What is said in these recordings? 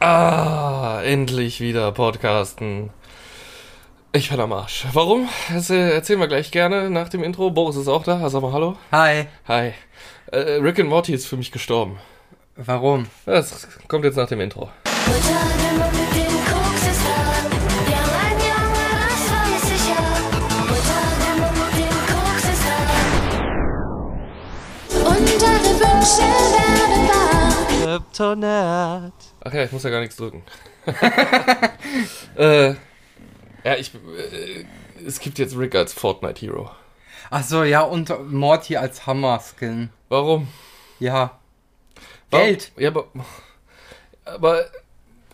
Ah, endlich wieder Podcasten. Ich bin am Arsch. Warum? Das äh, erzählen wir gleich gerne nach dem Intro. Boris ist auch da. Sag mal Hallo. Hi. Hi. Äh, Rick and Morty ist für mich gestorben. Warum? Das kommt jetzt nach dem Intro. Unter Wünsche werden wahr. Kryptonat. Ach ja, ich muss ja gar nichts drücken. äh, ja, ich. Äh, es gibt jetzt Rick als Fortnite Hero. Ach so, ja, und Morty als Hammer-Skin. Warum? Ja. Warum? Geld. Ja, aber. Aber.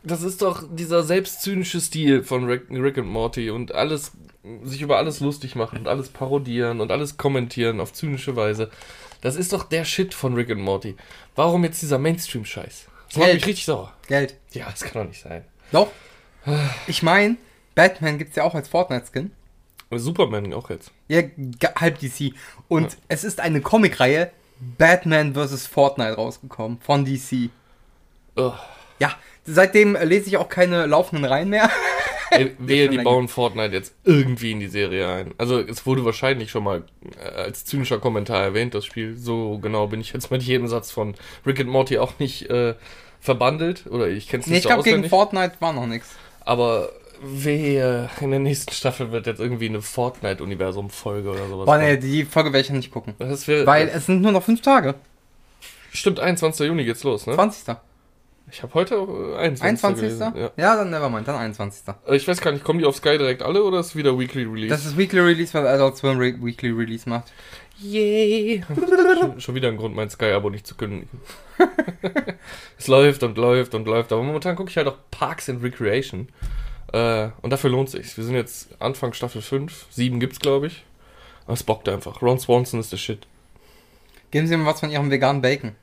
Das ist doch dieser selbstzynische Stil von Rick, Rick und Morty und alles. sich über alles lustig machen und alles parodieren und alles kommentieren auf zynische Weise. Das ist doch der Shit von Rick und Morty. Warum jetzt dieser Mainstream-Scheiß? Das macht Geld. mich richtig sauer. Geld. Ja, das kann doch nicht sein. Doch. Ich meine, Batman gibt's ja auch als Fortnite-Skin. Superman auch jetzt. Ja, halb DC. Und es ist eine Comicreihe Batman vs. Fortnite rausgekommen von DC. Ugh. Ja, seitdem lese ich auch keine laufenden Reihen mehr. Ey, wehe, die bauen Fortnite jetzt irgendwie in die Serie ein. Also es wurde wahrscheinlich schon mal äh, als zynischer Kommentar erwähnt, das Spiel. So genau bin ich jetzt mit jedem Satz von Rick and Morty auch nicht äh, verbandelt. Oder ich kenne es nee, nicht ich so glaube, gegen. Fortnite war noch nichts. aber wehe, in der nächsten Staffel wird jetzt irgendwie eine Fortnite-Universum-Folge oder sowas. Boah, nee, die Folge werde ich ja nicht gucken. Wäre, Weil es sind nur noch fünf Tage. stimmt, 21. Juni geht's los, ne? 20. Ich habe heute äh, 21. 21. gelesen, Ja. Ja, dann nevermind, dann 21. Äh, Ich weiß gar nicht, kommen die auf Sky direkt alle oder ist es wieder Weekly Release? Das ist Weekly Release, weil Adult Swim Re Weekly Release macht. Yay. schon, schon wieder ein Grund, mein Sky-Abo nicht zu kündigen. es läuft und läuft und läuft. Aber momentan gucke ich halt auch Parks and Recreation. Äh, und dafür lohnt sich. Wir sind jetzt Anfang Staffel 5. 7 gibt's, glaube ich. Aber es bockt einfach. Ron Swanson ist der Shit. Geben Sie mir was von Ihrem veganen Bacon.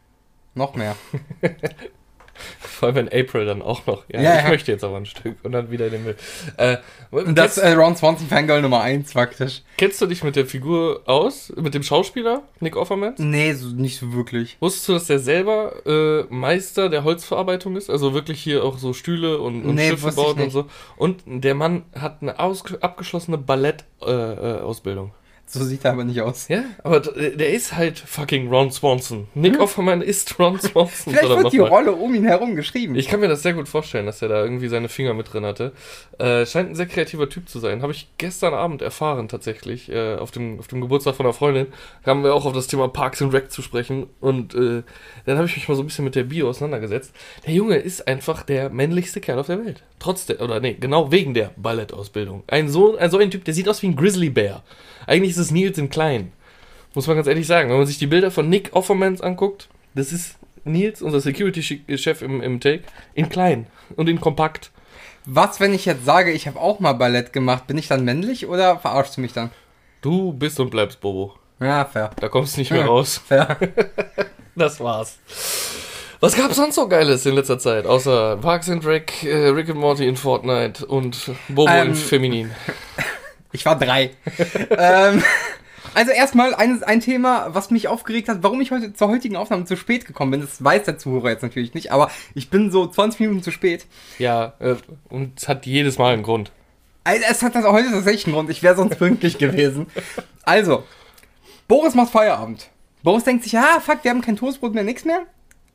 Noch mehr. Vor allem wenn April dann auch noch. Ja, Ja, ich ja. möchte jetzt aber ein Stück. Und dann wieder in den Müll. Äh, Und das kennst, äh, Ron Swanson Fangirl Nummer 1 faktisch. kennst du dich mit der Figur aus? Mit dem Schauspieler? Nick Offerman? Nee, so, nicht so wirklich. Wusstest du, dass der selber äh, Meister der Holzverarbeitung ist? Also wirklich hier auch so Stühle und, und Nee, Schiffe baut und so. Und der Mann hat eine abgeschlossene Ballett-Ausbildung. So sieht er aber nicht aus. ja, aber der ist halt fucking Ron Swanson. Nick Offerman ist Ron Swanson. Hm. Vielleicht wird die nochmal. Rolle um ihn herum geschrieben. Ich kann mir das sehr gut vorstellen, dass er da irgendwie seine Finger mit drin hatte. Äh, scheint ein sehr kreativer Typ zu sein. Habe ich gestern Abend erfahren tatsächlich. Äh, auf, dem, auf dem Geburtstag von einer Freundin kamen wir auch auf das Thema Parks and Rec zu sprechen. Und äh, dann habe ich mich mal so ein bisschen mit der Bio auseinandergesetzt. Der Junge ist einfach der männlichste Kerl auf der Welt. Trotz der, oder nee, genau wegen der Ballettausbildung. Ein so, ein so ein Typ, der sieht aus wie ein Grizzly Bear. Eigentlich ist es Nils in klein. Muss man ganz ehrlich sagen. Wenn man sich die Bilder von Nick Offermans anguckt, das ist Nils, unser Security-Chef im, im Take, in klein und in kompakt. Was, wenn ich jetzt sage, ich habe auch mal Ballett gemacht? Bin ich dann männlich oder verarschst du mich dann? Du bist und bleibst Bobo. Ja, fair. Da kommst du nicht mehr raus. Fair. Das war's. Was gab's sonst so Geiles in letzter Zeit? Außer Parks and Rec, äh, Rick and Morty in Fortnite und Bobo in Ähm, Feminin. Ich war drei. ähm, also erstmal ein, ein Thema, was mich aufgeregt hat, warum ich heute zur heutigen Aufnahme zu spät gekommen bin. Das weiß der Zuhörer jetzt natürlich nicht, aber ich bin so 20 Minuten zu spät. Ja, äh, und es hat jedes Mal einen Grund. Also, es hat das heute tatsächlich einen Grund. Ich wäre sonst pünktlich gewesen. Also, Boris macht Feierabend. Boris denkt sich, ja, fuck, wir haben kein Toastbrot mehr, nix mehr.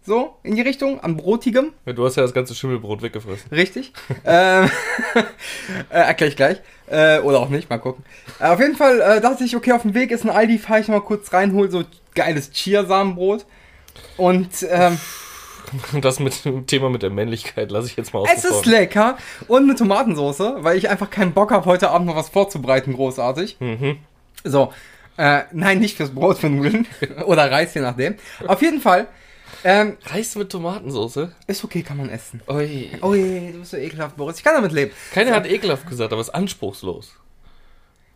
So, in die Richtung, an Brotigem. Ja, Du hast ja das ganze Schimmelbrot weggefressen. Richtig. ähm, äh, erkläre ich gleich. Äh, oder auch nicht, mal gucken. Äh, auf jeden Fall äh, dachte ich, okay, auf dem Weg ist ein Aldi, fahre ich noch mal kurz rein, hol so geiles Chiasamenbrot. Und ähm, Und das mit dem Thema mit der Männlichkeit lasse ich jetzt mal außen es ist lecker. Und eine Tomatensauce, weil ich einfach keinen Bock habe, heute Abend noch was vorzubereiten, großartig. Mhm. So. Äh, nein, nicht fürs Brot, für Nudeln. oder Reis, je nachdem. Auf jeden Fall. Ähm, Reis mit Tomatensauce? ist okay, kann man essen. Ui. Je, du bist so ekelhaft, Boris. Ich kann damit leben. Keiner hat ekelhaft gesagt, aber es ist anspruchslos.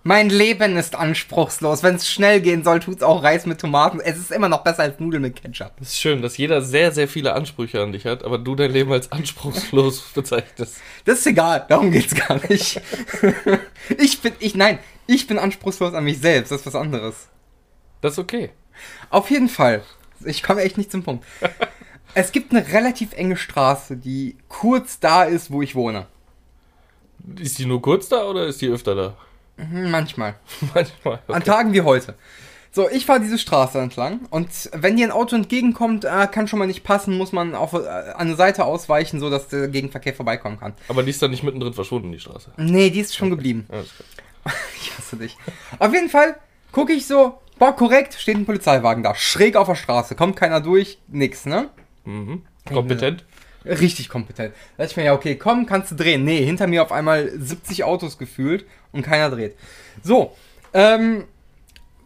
Mein Leben ist anspruchslos. Wenn es schnell gehen soll, tut's auch Reis mit Tomaten. Es ist immer noch besser als Nudeln mit Ketchup. Es ist schön, dass jeder sehr, sehr viele Ansprüche an dich hat, aber du dein Leben als anspruchslos bezeichnest. Das ist egal, darum geht's gar nicht. ich bin, ich, nein, ich bin anspruchslos an mich selbst. Das ist was anderes. Das ist okay. Auf jeden Fall. Ich komme echt nicht zum Punkt. Es gibt eine relativ enge Straße, die kurz da ist, wo ich wohne. Ist die nur kurz da oder ist die öfter da? Hm, Manchmal. Manchmal. An Okay. Tagen wie heute. So, ich fahre diese Straße entlang und wenn dir ein Auto entgegenkommt, äh, kann schon mal nicht passen, muss man auf, äh, an eine Seite ausweichen, so dass der Gegenverkehr vorbeikommen kann. Aber die ist dann nicht mittendrin verschwunden, die Straße. Nee, die ist schon geblieben. Alles klar. Ich hasse dich. Auf jeden Fall gucke ich so, boah, korrekt, steht ein Polizeiwagen da, schräg auf der Straße, kommt keiner durch, nix, ne? Mhm. Kompetent. Richtig kompetent. Da dachte ich mir, ja, okay, komm, kannst du drehen. Nee, hinter mir auf einmal 70 Autos gefühlt und keiner dreht. So, ähm,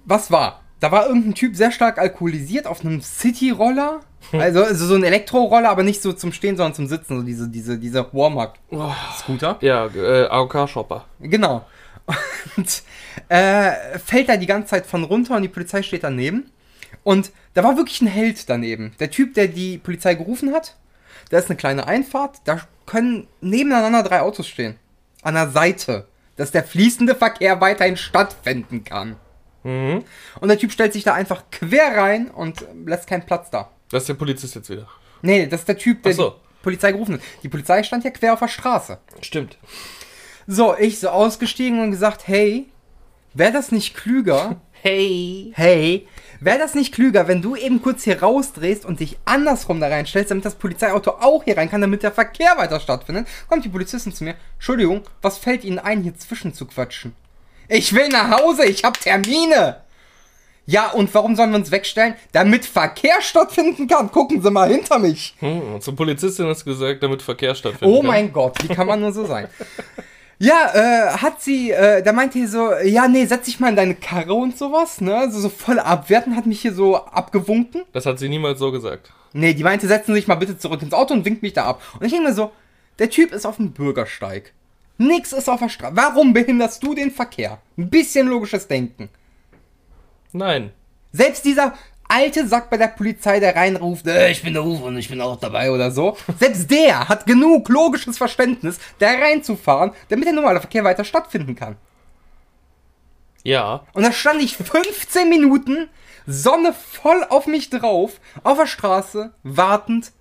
was war? Da war irgendein Typ sehr stark alkoholisiert auf einem City-Roller. Also, also so ein Elektroroller, aber nicht so zum Stehen, sondern zum Sitzen. So diese, diese, diese Walmart-Scooter. Ja, äh, AOK-Shopper. Genau. Und äh, fällt da die ganze Zeit von runter und die Polizei steht daneben. Und da war wirklich ein Held daneben. Der Typ, der die Polizei gerufen hat, da ist eine kleine Einfahrt, da können nebeneinander drei Autos stehen. An der Seite. Dass der fließende Verkehr weiterhin stattfinden kann. Mhm. Und der Typ stellt sich da einfach quer rein und lässt keinen Platz da. Das ist der Polizist jetzt wieder. Nee, das ist der Typ, der Ach so. die Polizei gerufen hat. Die Polizei stand ja quer auf der Straße. Stimmt. So, ich so ausgestiegen und gesagt, hey, wäre das nicht klüger? Hey. hey, wäre das nicht klüger, wenn du eben kurz hier rausdrehst und dich andersrum da reinstellst, damit das Polizeiauto auch hier rein kann, damit der Verkehr weiter stattfindet? Kommt die Polizistin zu mir. Entschuldigung, was fällt Ihnen ein, hier zwischen zu quatschen? Ich will nach Hause, ich hab Termine. Ja, und warum sollen wir uns wegstellen? Damit Verkehr stattfinden kann. Gucken Sie mal hinter mich. Hm, zur Polizistin hast du gesagt, damit Verkehr stattfindet. Oh mein Gott, wie kann man nur so sein? Ja, äh, hat sie, äh, da meinte sie so, ja, nee, setz dich mal in deine Karre und sowas, ne? Also so voll abwerten, hat mich hier so abgewunken. Das hat sie niemals so gesagt. Nee, die meinte, setzen Sie sich mal bitte zurück ins Auto und winkt mich da ab. Und ich denke mir so, der Typ ist auf dem Bürgersteig. Nix ist auf der Straße. Warum behinderst du den Verkehr? Ein bisschen logisches Denken. Nein. Selbst dieser alte Sack bei der Polizei, der reinruft, äh, ich bin der Ruf und ich bin auch dabei oder so. Selbst der hat genug logisches Verständnis, da reinzufahren, damit der normale Verkehr weiter stattfinden kann. Ja. Und da stand ich 15 Minuten, Sonne voll auf mich drauf, auf der Straße, wartend,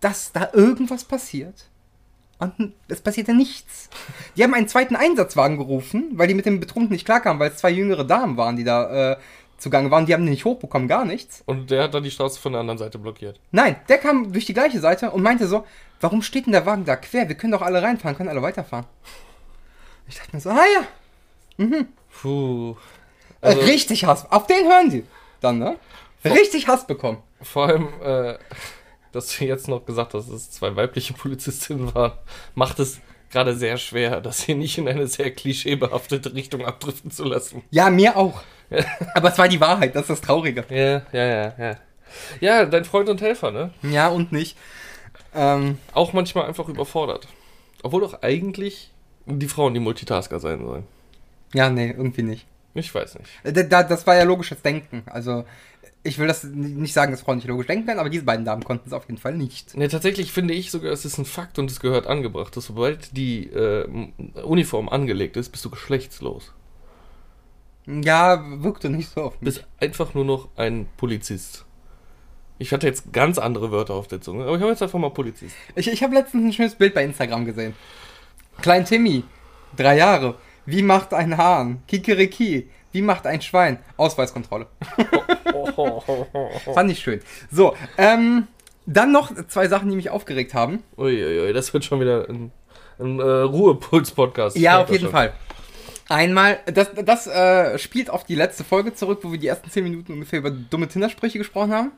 dass da irgendwas passiert. Und es passierte nichts. Die haben einen zweiten Einsatzwagen gerufen, weil die mit dem Betrunkenen nicht klarkamen, weil es zwei jüngere Damen waren, die da äh, zugange waren. Die haben den nicht hochbekommen, gar nichts. Und der hat dann die Straße von der anderen Seite blockiert. Nein, der kam durch die gleiche Seite und meinte so, warum steht denn der Wagen da quer? Wir können doch alle reinfahren, können alle weiterfahren. Ich dachte mir so, ah ja, Puh. Äh, Also- Richtig Hass. Auf den hören die dann, ne? Richtig Hass bekommen. Vor allem, äh, dass du jetzt noch gesagt hast, dass es zwei weibliche Polizistinnen waren, macht es gerade sehr schwer, das hier nicht in eine sehr klischeebehaftete Richtung abdriften zu lassen. Ja, mir auch. Aber es war die Wahrheit, das ist das Traurige. Ja, ja, ja, ja. Ja, dein Freund und Helfer, ne? Ja und nicht. Ähm, Auch manchmal einfach überfordert. Obwohl doch eigentlich die Frauen die Multitasker sein sollen. ja, nee, irgendwie nicht. Ich weiß nicht. Äh, Da, da, das war ja logisches Denken. Also, ich will das nicht sagen, dass Frauen nicht logisch denken können, aber diese beiden Damen konnten es auf jeden Fall nicht. Ne, tatsächlich finde ich sogar, es ist ein Fakt und es gehört angebracht, dass sobald die äh, Uniform angelegt ist, bist du geschlechtslos. Ja, wirkte nicht so auf Du mich. bist einfach nur noch ein Polizist. Ich hatte jetzt ganz andere Wörter auf der Zunge, aber ich habe jetzt einfach mal Polizist. Ich, ich habe letztens ein schönes Bild bei Instagram gesehen. Klein Timmy, drei Jahre. Wie macht ein Hahn? Kikeriki. Wie macht ein Schwein? Ausweiskontrolle. Fand ich schön. So, ähm, dann noch zwei Sachen, die mich aufgeregt haben. Uiuiui, das wird schon wieder ein, ein äh, Ruhepuls-Podcast. Ja, auf jeden schon. Fall. Einmal, das, das äh, spielt auf die letzte Folge zurück, wo wir die ersten zehn Minuten ungefähr über dumme Tindersprüche gesprochen haben.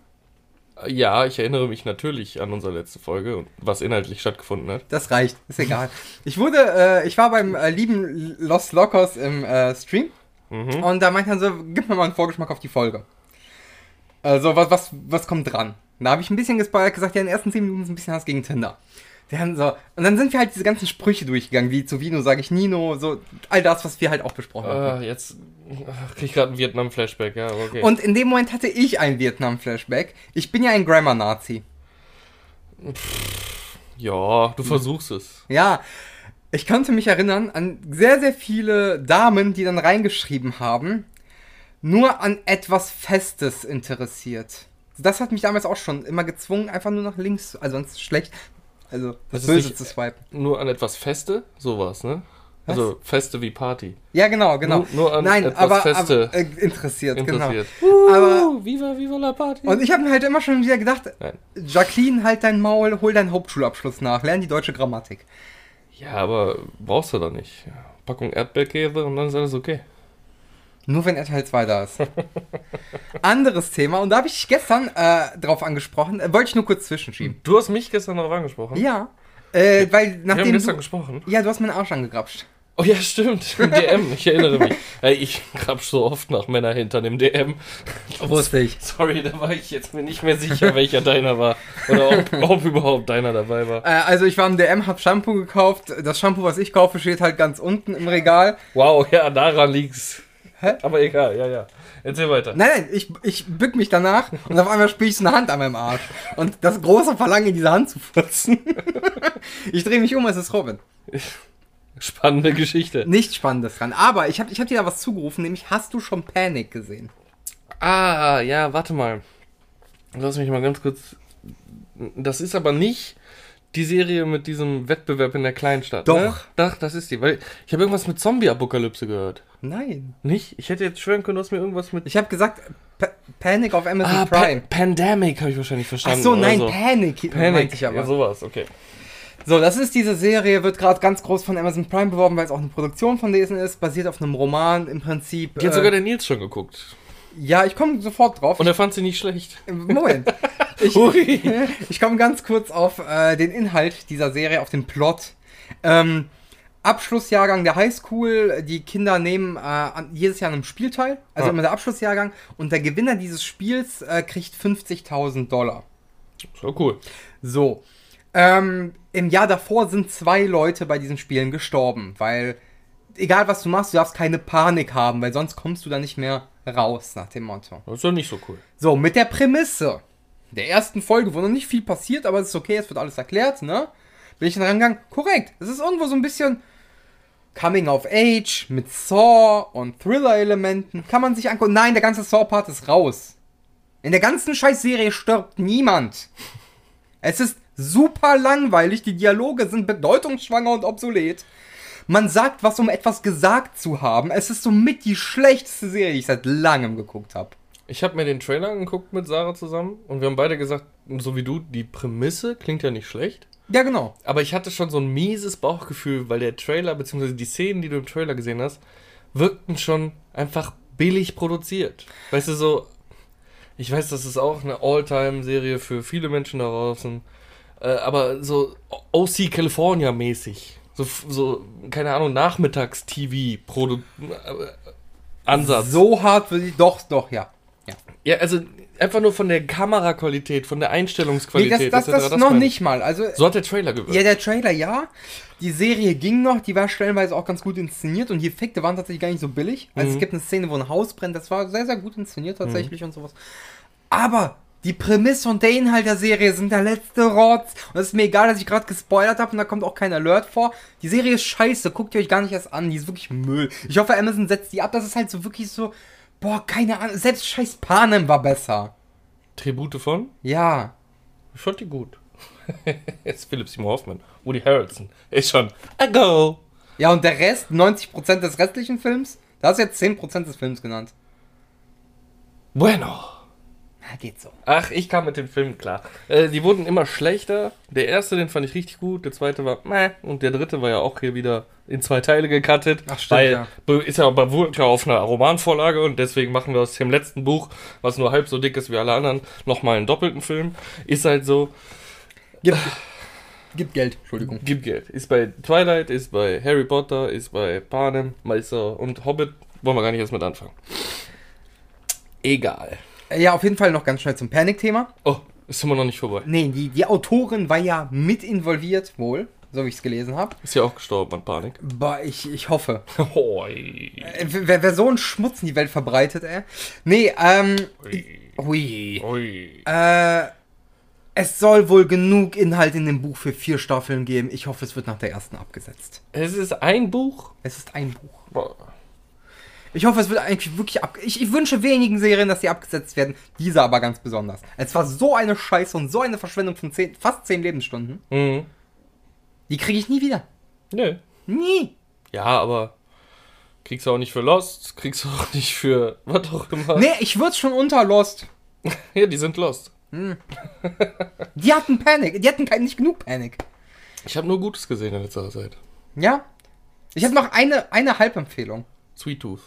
Ja, ich erinnere mich natürlich an unsere letzte Folge und was inhaltlich stattgefunden hat. Das reicht, ist egal. Ich wurde, äh, ich war beim äh, lieben Los Locos im äh, Stream Mhm. und da meinte er so, gib mir mal einen Vorgeschmack auf die Folge. Also, was, was, was kommt dran? Da habe ich ein bisschen gespoilert, gesagt, ja, in den ersten 10 Minuten ist ein bisschen was gegen Tinder. Dann so, und dann sind wir halt diese ganzen Sprüche durchgegangen, wie zu Vino sage ich Nino, so all das, was wir halt auch besprochen haben. Ah, jetzt ach, krieg ich gerade einen Vietnam-Flashback, ja, okay. Und in dem Moment hatte ich ein Vietnam-Flashback. Ich bin ja ein Grammar-Nazi. ja, du versuchst es. Ja, ich konnte mich erinnern an sehr, sehr viele Damen, die dann reingeschrieben haben, nur an etwas Festes interessiert. Das hat mich damals auch schon immer gezwungen, einfach nur nach links, also sonst schlecht, also das, Das ist Böse zu swipen. Nur an etwas Feste, sowas, ne? Also Feste wie Party. Ja, genau, genau. Nur- nur an Nein, etwas aber, Feste aber äh, interessiert, Interessiert. genau. Aber Uh, viva, viva la Party. und ich habe mir halt immer schon wieder gedacht, Nein. Jacqueline, halt dein Maul, hol deinen Hauptschulabschluss nach, lern die deutsche Grammatik. Ja, aber brauchst du doch nicht. Packung Erdbeerkäse und dann ist alles okay. Nur wenn RTL 2 da ist. Anderes Thema, und da habe ich dich gestern äh, drauf angesprochen, äh, wollte ich nur kurz zwischenschieben. Du hast mich gestern darauf angesprochen. Ja, äh, weil Wir haben nachdem gestern du, gesprochen. Ja, du hast meinen Arsch angegrapscht. Oh ja, stimmt. Im DM, ich erinnere mich. Ey, ich grabsch so oft nach Männer hinter dem DM. Wusste ich. Sorry, da war ich jetzt mir nicht mehr sicher, welcher deiner war. Oder ob, ob überhaupt deiner dabei war. Äh, also ich war im DM, hab Shampoo gekauft. Das Shampoo, was ich kaufe, steht halt ganz unten im Regal. Wow, ja, daran liegt's. Hä? Aber egal, ja, ja. Erzähl weiter. Nein, nein, ich, ich bück mich danach und auf einmal spüre ich so eine Hand an meinem Arsch. Und das große Verlangen, in diese Hand zu furzen. ich drehe mich um, es ist Robin. Spannende Geschichte. Nichts Spannendes dran. Aber ich habe ich hab dir da was zugerufen, nämlich hast du schon Panic gesehen? Ah, ja, warte mal. Lass mich mal ganz kurz. Das ist aber nicht die Serie mit diesem Wettbewerb in der Kleinstadt. Doch. Ne? Doch, das ist die. Weil ich habe irgendwas mit Zombie-Apokalypse gehört. Nein. Nicht? Ich hätte jetzt schwören können, du hast mir irgendwas mit. Ich habe gesagt, Pa Panic auf Amazon Ah, pa Prime. Pandemic habe ich wahrscheinlich Ach verstanden. so, oder nein, so. Panic, Panic. ich aber. Ja, sowas, okay. So, das ist diese Serie, wird gerade ganz groß von Amazon Prime beworben, weil es auch eine Produktion von denen ist, basiert auf einem Roman im Prinzip. Die hat äh, sogar der Nils schon geguckt. ja, ich komme sofort drauf. Und er fand sie nicht schlecht. Moment. Ich, ich komme ganz kurz auf äh, den Inhalt dieser Serie, auf den Plot. Ähm, Abschlussjahrgang der Highschool. Die Kinder nehmen äh, an, jedes Jahr an einem Spiel teil. Also Ja. immer der Abschlussjahrgang. Und der Gewinner dieses Spiels äh, kriegt 50.000 Dollar. So cool. So. Ähm, Im Jahr davor sind zwei Leute bei diesen Spielen gestorben, weil egal was du machst, du darfst keine Panik haben, weil sonst kommst du da nicht mehr raus, nach dem Motto. Das ist doch nicht so cool. So, mit der Prämisse der ersten Folge, wo noch nicht viel passiert, aber es ist okay, es wird alles erklärt, ne? Bin ich dann rangegangen, korrekt. Es ist irgendwo so ein bisschen Coming of Age mit Saw und Thriller-Elementen. Kann man sich angucken. Nein, der ganze Saw-Part ist raus. In der ganzen Scheiß-Serie stirbt niemand. Es ist super langweilig, die Dialoge sind bedeutungsschwanger und obsolet. Man sagt was, um etwas gesagt zu haben. Es ist somit die schlechteste Serie, die ich seit langem geguckt habe. Ich habe mir den Trailer angeguckt mit Sarah zusammen und wir haben beide gesagt, so wie du, die Prämisse klingt ja nicht schlecht. Ja, genau. Aber ich hatte schon so ein mieses Bauchgefühl, weil der Trailer, beziehungsweise die Szenen, die du im Trailer gesehen hast, wirkten schon einfach billig produziert. Weißt du, so, ich weiß, das ist auch eine All-Time-Serie für viele Menschen da draußen, äh, aber so OC California mäßig. So, so, keine Ahnung, Nachmittags-TV-Ansatz. So hart würde ich. Doch, doch, ja. ja. Ja, also einfach nur von der Kameraqualität, von der Nee, Einstellungsqualität. das, das, etc., das noch nicht mal. Also, So hat der Trailer gewirkt. ja, der Trailer ja. Die Serie ging noch, die war stellenweise auch ganz gut inszeniert und die Effekte waren tatsächlich gar nicht so billig. Also Mhm. es gibt eine Szene, wo ein Haus brennt, das war sehr, sehr gut inszeniert tatsächlich und sowas. Aber die Prämisse und der Inhalt der Serie sind der letzte Rotz. Und es ist mir egal, dass ich gerade gespoilert habe und da kommt auch kein Alert vor. Die Serie ist scheiße, guckt ihr euch gar nicht erst an, die ist wirklich Müll. Ich hoffe, Amazon setzt die ab, das ist halt so wirklich so, boah, keine Ahnung, selbst scheiß Panem war besser. Tribute von? Ja. Ich fand die gut. Jetzt Philip Seymour Hoffman. Woody Harrelson. Ist schon. I go. Ja, und der Rest, 90% des restlichen Films, da hast du jetzt 10% des Films genannt. Bueno. Na, geht so. Ach, ich kam mit den Filmen klar. Äh, die wurden immer schlechter. Der erste, den fand ich richtig gut. Der zweite war meh. Und der dritte war ja auch hier wieder in zwei Teile gecuttet. Ach, stimmt, weil, ja. Ist ja beruht ja auf einer Romanvorlage und deswegen machen wir aus dem letzten Buch, was nur halb so dick ist wie alle anderen, nochmal einen doppelten Film. Ist halt so. Gib, gib Geld, Entschuldigung. Gib Geld. Ist bei Twilight, ist bei Harry Potter, ist bei Panem, Meister und Hobbit. Wollen wir gar nicht erst mit anfangen. Egal. Ja, auf jeden Fall noch ganz schnell zum Panic-Thema. Oh, ist immer noch nicht vorbei. Nee, die, die Autorin war ja mit involviert, wohl, so wie ich es gelesen habe. Ist ja auch gestorben an Panik. Boah, ich, ich hoffe. Hoi. Äh, Wer, wer so einen Schmutz in die Welt verbreitet, ey. Nee, ähm. Hui. Ui. Äh. Es soll wohl genug Inhalt in dem Buch für vier Staffeln geben. Ich hoffe, es wird nach der ersten abgesetzt. Es ist ein Buch. Es ist ein Buch. Boah. Ich hoffe, es wird eigentlich wirklich ab. Ich, ich wünsche wenigen Serien, dass sie abgesetzt werden. Diese aber ganz besonders. Es war so eine Scheiße und so eine Verschwendung von zehn, fast 10 Lebensstunden. Mhm. Die kriege ich nie wieder. Nö. Nie. Ja, aber kriegst du auch nicht für Lost, kriegst du auch nicht für was auch immer. Nee, ich würde schon unter Lost. Ja, die sind Lost. Die hatten Panik. Die hatten kein, nicht genug Panik. Ich habe nur Gutes gesehen in letzter Zeit. Ja? Ich habe noch eine, eine Halbempfehlung. Sweet Tooth.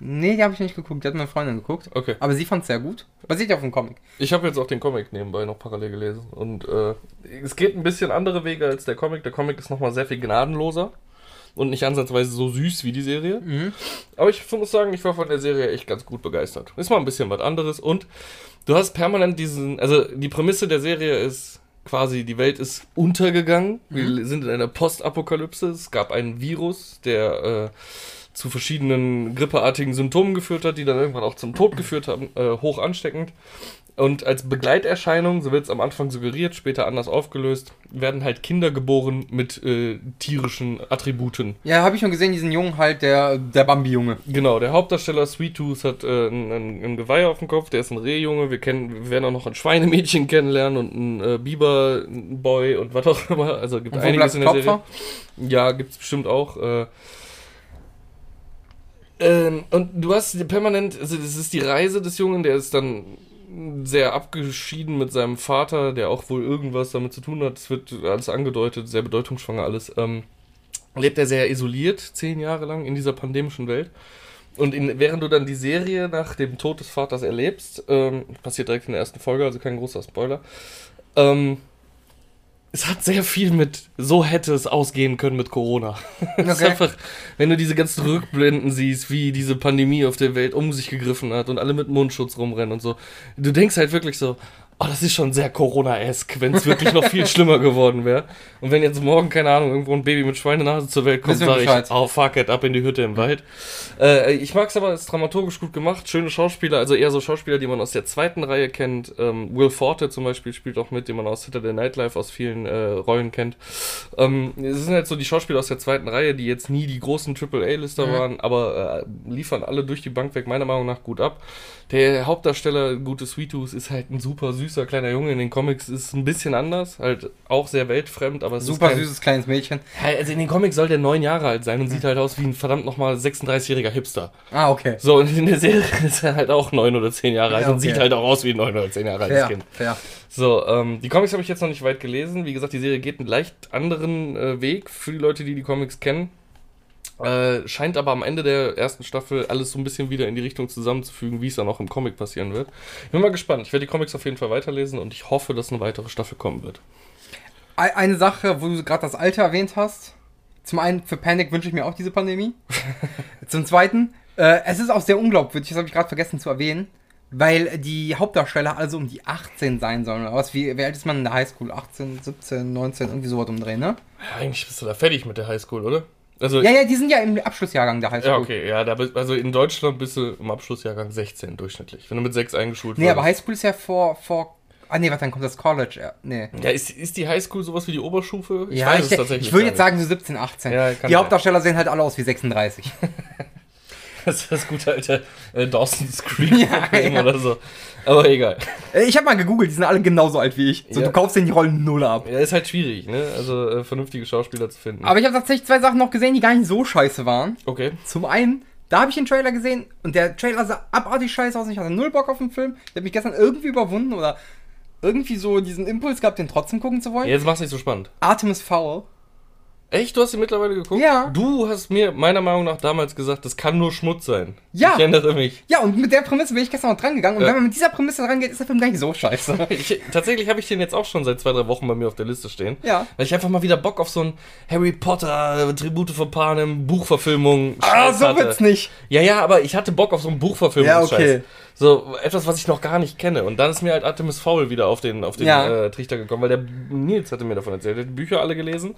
Nee, die habe ich nicht geguckt. Die hat meine Freundin geguckt. Okay. Aber sie fand es sehr gut. Basiert ja auf dem Comic. Ich habe jetzt auch den Comic nebenbei noch parallel gelesen. Und äh, es geht ein bisschen andere Wege als der Comic. Der Comic ist nochmal sehr viel gnadenloser. Und nicht ansatzweise so süß wie die Serie. Aber ich muss sagen, ich war von der Serie echt ganz gut begeistert. Ist mal ein bisschen was anderes. Und du hast permanent diesen. Also die Prämisse der Serie ist quasi, die Welt ist untergegangen. Wir sind in einer Postapokalypse. Es gab einen Virus, der. Äh, zu verschiedenen grippeartigen Symptomen geführt hat, die dann irgendwann auch zum Tod geführt haben, äh, hoch ansteckend. Und als Begleiterscheinung, so wird es am Anfang suggeriert, später anders aufgelöst, werden halt Kinder geboren mit äh, tierischen Attributen. Ja, habe ich schon gesehen, diesen Jungen halt, der, der Bambi-Junge. Genau, der Hauptdarsteller Sweet Tooth hat äh, ein, ein, ein Geweih auf dem Kopf, der ist ein Rehjunge. Wir, kennen, wir werden auch noch ein Schweinemädchen kennenlernen und einen äh, Biberboy und was auch immer. Also gibt Und wo einiges in der? Serie. Ja, gibt's bestimmt auch. Äh, ähm, und du hast permanent, also das ist die Reise des Jungen, der ist dann sehr abgeschieden mit seinem Vater, der auch wohl irgendwas damit zu tun hat. Es wird alles angedeutet, sehr bedeutungsschwanger alles. Ähm, lebt er sehr isoliert, zehn Jahre lang in dieser pandemischen Welt. Und in, während du dann die Serie nach dem Tod des Vaters erlebst, ähm, passiert direkt in der ersten Folge, also kein großer Spoiler, ähm, es hat sehr viel mit, so hätte es ausgehen können mit Corona. Es ist Okay. einfach, wenn du diese ganzen Rückblenden siehst, wie diese Pandemie auf der Welt um sich gegriffen hat und alle mit Mundschutz rumrennen und so, du denkst halt wirklich so, oh, das ist schon sehr Corona-esk, wenn es wirklich noch viel schlimmer geworden wäre. Und wenn jetzt morgen, keine Ahnung, irgendwo ein Baby mit Schweinenase zur Welt kommt, sage ich, oh fuck it, ab in die Hütte im Wald. Äh, ich mag es aber, es ist dramaturgisch gut gemacht, schöne Schauspieler, also eher so Schauspieler, die man aus der zweiten Reihe kennt. Ähm, Will Forte zum Beispiel spielt auch mit, den man aus Saturday Night Live aus vielen äh, Rollen kennt. Ähm, es sind halt so die Schauspieler aus der zweiten Reihe, die jetzt nie die großen AAA-Lister Mhm. waren, aber äh, liefern alle durch die Bank weg meiner Meinung nach gut ab. Der Hauptdarsteller, gute Sweet Tooth, ist halt ein super süßer kleiner Junge. In den Comics ist ein bisschen anders, halt auch sehr weltfremd, aber Super kein, süßes kleines Mädchen. Ja, Also in den Comics soll der neun Jahre alt sein und sieht halt aus wie ein verdammt nochmal 36-jähriger Hipster. Ah, okay. So, und in der Serie ist er halt auch neun oder zehn Jahre alt Ja, und okay. sieht halt auch aus wie ein neun oder zehn Jahre altes Fair, Kind. fair. So, ähm, die Comics habe ich jetzt noch nicht weit gelesen. Wie gesagt, die Serie geht einen leicht anderen äh, Weg für die Leute, die die Comics kennen. Äh, scheint aber am Ende der ersten Staffel alles so ein bisschen wieder in die Richtung zusammenzufügen, wie es dann auch im Comic passieren wird. Ich bin mal gespannt. Ich werde die Comics auf jeden Fall weiterlesen und ich hoffe, dass eine weitere Staffel kommen wird. Ei- Eine Sache, wo du gerade das Alter erwähnt hast. Zum einen, für Panic wünsche ich mir auch diese Pandemie. Zum zweiten, äh, es ist auch sehr unglaubwürdig, das habe ich gerade vergessen zu erwähnen, weil die Hauptdarsteller also um die 18 sein sollen. Oder was, wie, wie alt ist man in der Highschool? 18, 17, 19, irgendwie sowas umdrehen, ne? Ja, eigentlich bist du da fertig mit der Highschool, oder? Also, Ja, ja, die sind ja im Abschlussjahrgang der Highschool. Ja, okay, ja, da bist, also in Deutschland bist du im Abschlussjahrgang 16 durchschnittlich. Wenn du mit 6 eingeschult Nee, aber. Highschool ist ja vor, vor. Ah, nee, warte, dann kommt das College. Ja, nee. Ja, ist, ist die Highschool sowas wie die Oberstufe? ja, ich, ich würde jetzt sagen so 17, 18. Ja, die. Hauptdarsteller sehen halt alle aus wie 36. Das ist das gute alte äh, Dawson's Creek Ja, ja. oder so. Aber egal. Äh, ich habe mal gegoogelt, die sind alle genauso alt wie ich. So, Ja. du kaufst denen die Rollen null ab. Ja, ist halt schwierig, ne? Also äh, vernünftige Schauspieler zu finden. Aber ich habe tatsächlich zwei Sachen noch gesehen, die gar nicht so scheiße waren. okay. Zum einen, da habe ich den Trailer gesehen und der Trailer sah abartig scheiße aus. Ich hatte null Bock auf den Film. Der hat mich gestern irgendwie überwunden oder irgendwie so diesen Impuls gehabt, den trotzdem gucken zu wollen. Jetzt mach's nicht so spannend. Artemis Fowl. Echt? Du hast ihn mittlerweile geguckt? Ja. Du hast mir meiner Meinung nach damals gesagt, das kann nur Schmutz sein. Ja. Ich erinnere mich. Ja, und mit der Prämisse bin ich gestern noch dran gegangen. Und Ja. wenn man mit dieser Prämisse rangeht, ist der Film gar nicht so scheiße. Ich, tatsächlich habe ich den jetzt auch schon seit zwei, drei Wochen bei mir auf der Liste stehen. Ja. Weil ich einfach mal wieder Bock auf so ein Harry Potter, Tribute von Panem, Buchverfilmung. Ah, Scheiß so hatte. wird's nicht. Ja, ja, aber ich hatte Bock auf so einen Buchverfilmung. Ja, okay. So etwas, was ich noch gar nicht kenne. Und dann ist mir halt Artemis Fowl wieder auf den, auf den Ja. äh, Trichter gekommen, weil der Nils hatte mir davon erzählt. Er hat die Bücher alle gelesen.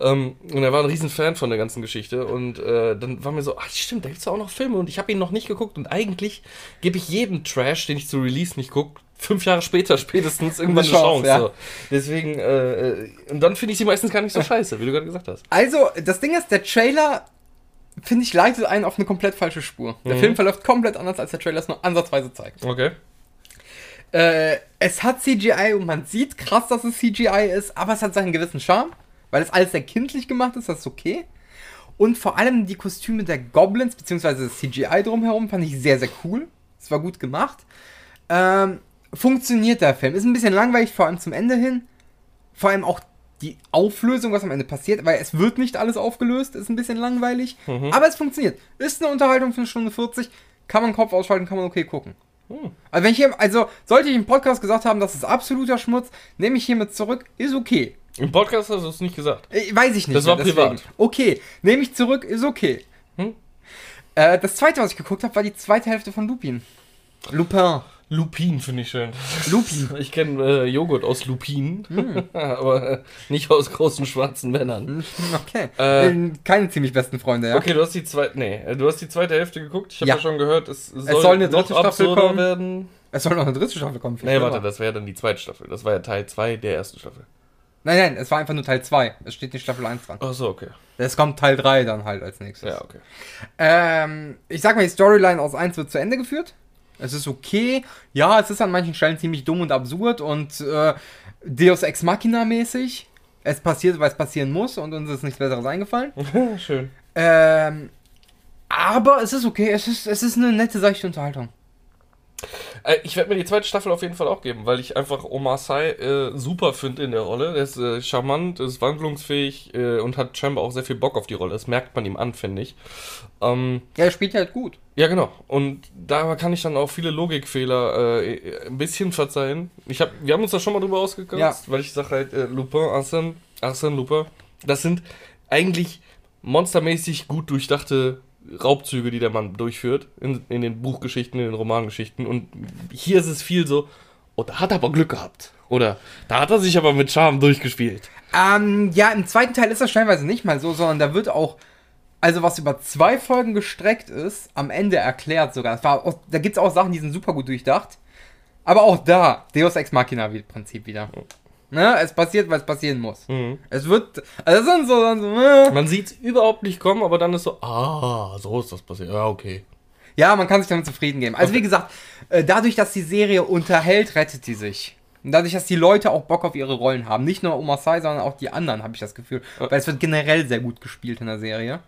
Ähm, und er war ein riesen Fan von der ganzen Geschichte. Und äh, dann war mir so, ach stimmt, da gibt's ja auch noch Filme. Und ich habe ihn noch nicht geguckt. Und eigentlich gebe ich jedem Trash, den ich zu Release nicht gucke, fünf Jahre später spätestens irgendwann eine. Chance, ja. So. Deswegen, äh, äh, und dann finde ich sie meistens gar nicht so scheiße, wie du gerade gesagt hast. Also, das Ding ist, der Trailer finde ich, leitet einen auf eine komplett falsche Spur. Der Mhm. Film verläuft komplett anders, als der Trailer es nur ansatzweise zeigt. Okay. Äh, es hat CGI und man sieht krass, dass es CGI ist, aber es hat seinen gewissen Charme, weil es alles sehr kindlich gemacht ist, das ist okay. Und vor allem die Kostüme der Goblins, beziehungsweise das CGI drumherum, fand ich sehr, sehr cool. Es war gut gemacht. Ähm, funktioniert der Film. Ist ein bisschen langweilig, vor allem zum Ende hin. Vor allem auch die Auflösung, was am Ende passiert, weil es wird nicht alles aufgelöst, ist ein bisschen langweilig. Aber es funktioniert. Ist eine Unterhaltung für eine Stunde 40. Kann man Kopf ausschalten, kann man okay gucken. Also, wenn ich hier, also sollte ich im Podcast gesagt haben, das ist absoluter Schmutz, nehme ich hiermit zurück, ist okay. Im Podcast hast du es nicht gesagt. Äh, weiß ich nicht. Das war deswegen. privat. Okay, nehme ich zurück, ist okay. Hm? Äh, das zweite, was ich geguckt habe, war die zweite Hälfte von Lupin. Lupin. Lupin finde ich schön. Lupin. Ich kenne äh, Joghurt aus Lupin, aber äh, nicht aus großen schwarzen Männern. Hm, Okay. Äh. Keine ziemlich besten Freunde, ja. Okay, du hast die zweite, nee, äh, du hast die zweite Hälfte geguckt. Ich habe Ja. ja. schon gehört, es soll, soll eine dritte Staffel kommen. werden. Es soll noch eine dritte Staffel kommen. viel Nee, warte, das wäre dann die zweite Staffel. Das war ja Teil 2 der ersten Staffel. Nein, nein, es war einfach nur Teil 2. Es steht nicht Staffel 1 dran. Ach so, okay. Es kommt Teil 3 dann halt als nächstes. Ja, okay. Ähm, ich sag mal, die Storyline aus 1 wird zu Ende geführt. Es ist okay. Ja, es ist an manchen Stellen ziemlich dumm und absurd und äh, Deus Ex Machina mäßig. Es passiert, weil es passieren muss und uns ist nichts Besseres eingefallen. Schön. Ähm, aber es ist okay. Es ist, es ist eine nette, seichte Unterhaltung. Äh, ich werde mir die zweite Staffel auf jeden Fall auch geben, weil ich einfach Omar Sy äh, super finde in der Rolle. Der ist äh, charmant, ist wandlungsfähig äh, und hat scheinbar auch sehr viel Bock auf die Rolle. Das merkt man ihm an, finde ich. Ähm, Ja, er spielt halt gut. ja, genau. Und da kann ich dann auch viele Logikfehler äh, ein bisschen verzeihen. Ich hab, wir haben uns da schon mal drüber ausgekotzt, Ja. weil ich sage halt, äh, Lupin, Arsène, Arsène Lupin, das sind eigentlich monstermäßig gut durchdachte Raubzüge, die der Mann durchführt, in, in den Buchgeschichten, in den Romangeschichten. Und hier ist es viel so, oh, da hat er aber Glück gehabt. Oder da hat er sich aber mit Charme durchgespielt. Ähm, ja, im zweiten Teil ist das stellenweise nicht mal so, sondern da wird auch, also was über zwei Folgen gestreckt ist, am Ende erklärt sogar. Auch, da gibt es auch Sachen, die sind super gut durchdacht. Aber auch da, Deus Ex Machina wie Prinzip wieder. Ne? Es passiert, weil es passieren muss. Mhm. Es wird, also sind so, dann so äh. Man sieht es überhaupt nicht kommen, aber dann ist so, ah, so ist das passiert. Ja, okay. ja, man kann sich damit zufrieden geben. Also wie gesagt, äh, dadurch, dass die Serie unterhält, rettet die sich. Und dadurch, dass die Leute auch Bock auf ihre Rollen haben. Nicht nur Oma Sai, sondern auch die anderen, habe ich das Gefühl. Weil es wird generell sehr gut gespielt in der Serie.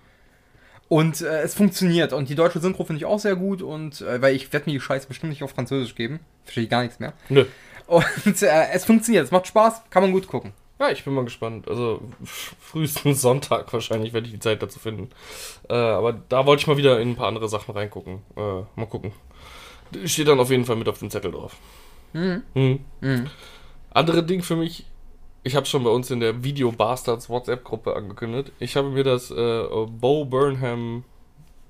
Und äh, es funktioniert. Und die deutsche Synchro finde ich auch sehr gut. Und äh, weil ich werde mir die Scheiße bestimmt nicht auf Französisch geben. Verstehe ich gar nichts mehr. Nö. Und äh, es funktioniert. Es macht Spaß. Kann man gut gucken. Ja, ich bin mal gespannt. Also frühestens Sonntag wahrscheinlich werde ich die Zeit dazu finden. Äh, aber da wollte ich mal wieder in ein paar andere Sachen reingucken. Äh, mal gucken. Steht dann auf jeden Fall mit auf dem Zettel drauf. Mhm. Hm. Mhm. Andere Ding für mich, ich habe schon bei uns in der Video Bastards WhatsApp-Gruppe angekündigt. Ich habe mir das äh, Bo Burnham,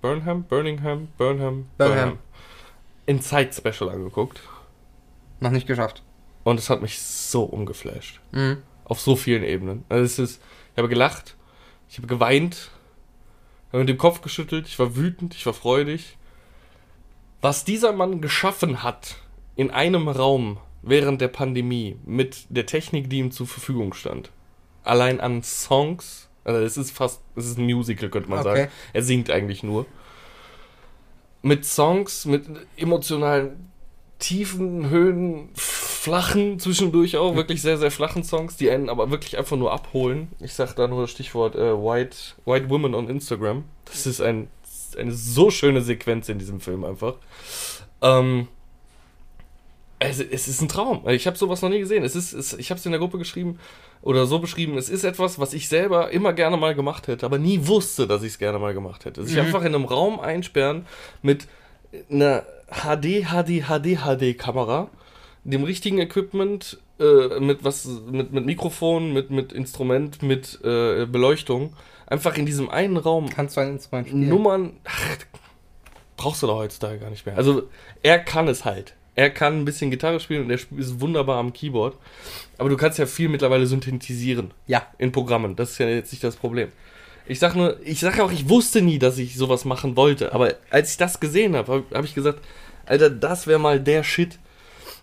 Burnham, Birmingham, Burnham, Burnham. in Zeit Special angeguckt. Noch nicht geschafft. Und es hat mich so umgeflasht. Mhm. Auf so vielen Ebenen. Also es ist, ich habe gelacht, ich habe geweint, habe mit dem Kopf geschüttelt, ich war wütend, ich war freudig. Was dieser Mann geschaffen hat in einem Raum während der Pandemie mit der Technik, die ihm zur Verfügung stand. Allein an Songs, also es ist fast, es ist ein Musical, könnte man Okay. sagen. Er singt eigentlich nur. Mit Songs, mit emotionalen tiefen Höhen, flachen zwischendurch auch, wirklich sehr, sehr flachen Songs, die einen aber wirklich einfach nur abholen. Ich sag da nur das Stichwort äh, White, White Woman on Instagram. Das ist ein, eine so schöne Sequenz in diesem Film einfach. Ähm, es, es ist ein Traum. Ich habe sowas noch nie gesehen. Es ist, es, ich habe es in der Gruppe geschrieben oder so beschrieben. Es ist etwas, was ich selber immer gerne mal gemacht hätte, aber nie wusste, dass ich es gerne mal gemacht hätte. Sich einfach in einem Raum einsperren mit einer HD, HD, HD, HD Kamera, dem richtigen Equipment, äh, mit was, mit, mit Mikrofon, mit, mit Instrument, mit äh, Beleuchtung, einfach in diesem einen Raum Kannst du ein Instrument spielen? Nummern ach, brauchst du doch heutzutage gar nicht mehr. Also er kann es halt. Er kann ein bisschen Gitarre spielen und er ist wunderbar am Keyboard. Aber du kannst ja viel mittlerweile synthetisieren Ja. in Programmen. Das ist ja jetzt nicht das Problem. Ich sag nur, ich sag auch, ich wusste nie, dass ich sowas machen wollte. Aber als ich das gesehen habe, habe hab ich gesagt, Alter, das wäre mal der Shit.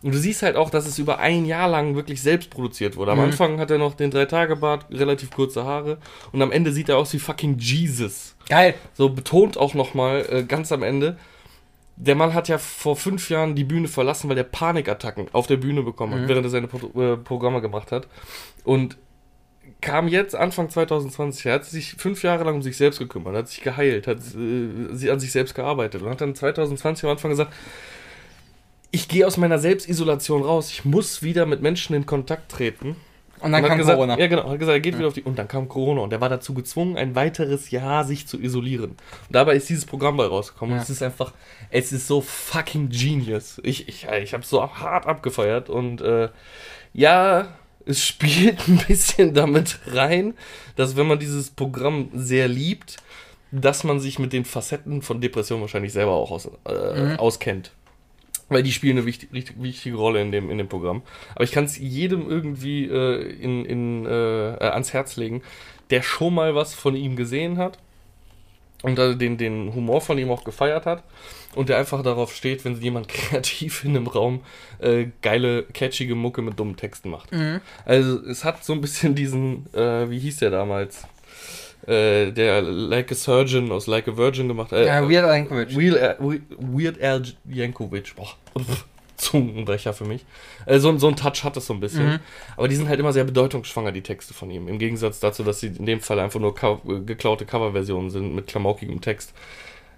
Und du siehst halt auch, dass es über ein Jahr lang wirklich selbst produziert wurde. Am Mhm. Anfang hat er noch den Drei-Tage-Bart, relativ kurze Haare. Und am Ende sieht er aus wie fucking Jesus. Geil. So betont auch nochmal äh, ganz am Ende. Der Mann hat ja vor fünf Jahren die Bühne verlassen, weil er Panikattacken auf der Bühne bekommen hat, während er seine Pro äh, Programme gemacht hat. Und kam jetzt Anfang 2020, er hat sich fünf Jahre lang um sich selbst gekümmert, hat sich geheilt, hat äh, sie an sich selbst gearbeitet und hat dann 2020 am Anfang gesagt, ich gehe aus meiner Selbstisolation raus, ich muss wieder mit Menschen in Kontakt treten. Und dann Und kam gesagt, Corona. Ja, genau. Hat gesagt, er geht wieder auf die. Und dann kam Corona und er war dazu gezwungen, ein weiteres Jahr sich zu isolieren. Und dabei ist dieses Programm bei rausgekommen. Ja. Und es ist einfach, es ist so fucking genius. Ich, ich, ich habe so hart abgefeiert und äh, ja, es spielt ein bisschen damit rein, dass wenn man dieses Programm sehr liebt, dass man sich mit den Facetten von Depression wahrscheinlich selber auch aus, äh, auskennt. Weil die spielen eine wichtig, richtig, wichtige Rolle in dem, in dem Programm. Aber ich kann es jedem irgendwie äh, in, in, äh, äh, ans Herz legen, der schon mal was von ihm gesehen hat und den, den Humor von ihm auch gefeiert hat und der einfach darauf steht, wenn jemand kreativ in einem Raum äh, geile, catchige Mucke mit dummen Texten macht. Also es hat so ein bisschen diesen, äh, wie hieß der damals? Äh, der Like a Surgeon aus Like a Virgin gemacht. Äh, Ja, Weird Al Yankovic. Weird, Al- Weird Al Yankovic. Boah. Zungenbrecher für mich. Äh, so, so ein Touch hat es so ein bisschen. Mhm. Aber die sind halt immer sehr bedeutungsschwanger, die Texte von ihm. Im Gegensatz dazu, dass sie in dem Fall einfach nur co äh, geklaute Coverversionen sind mit klamaukigem Text.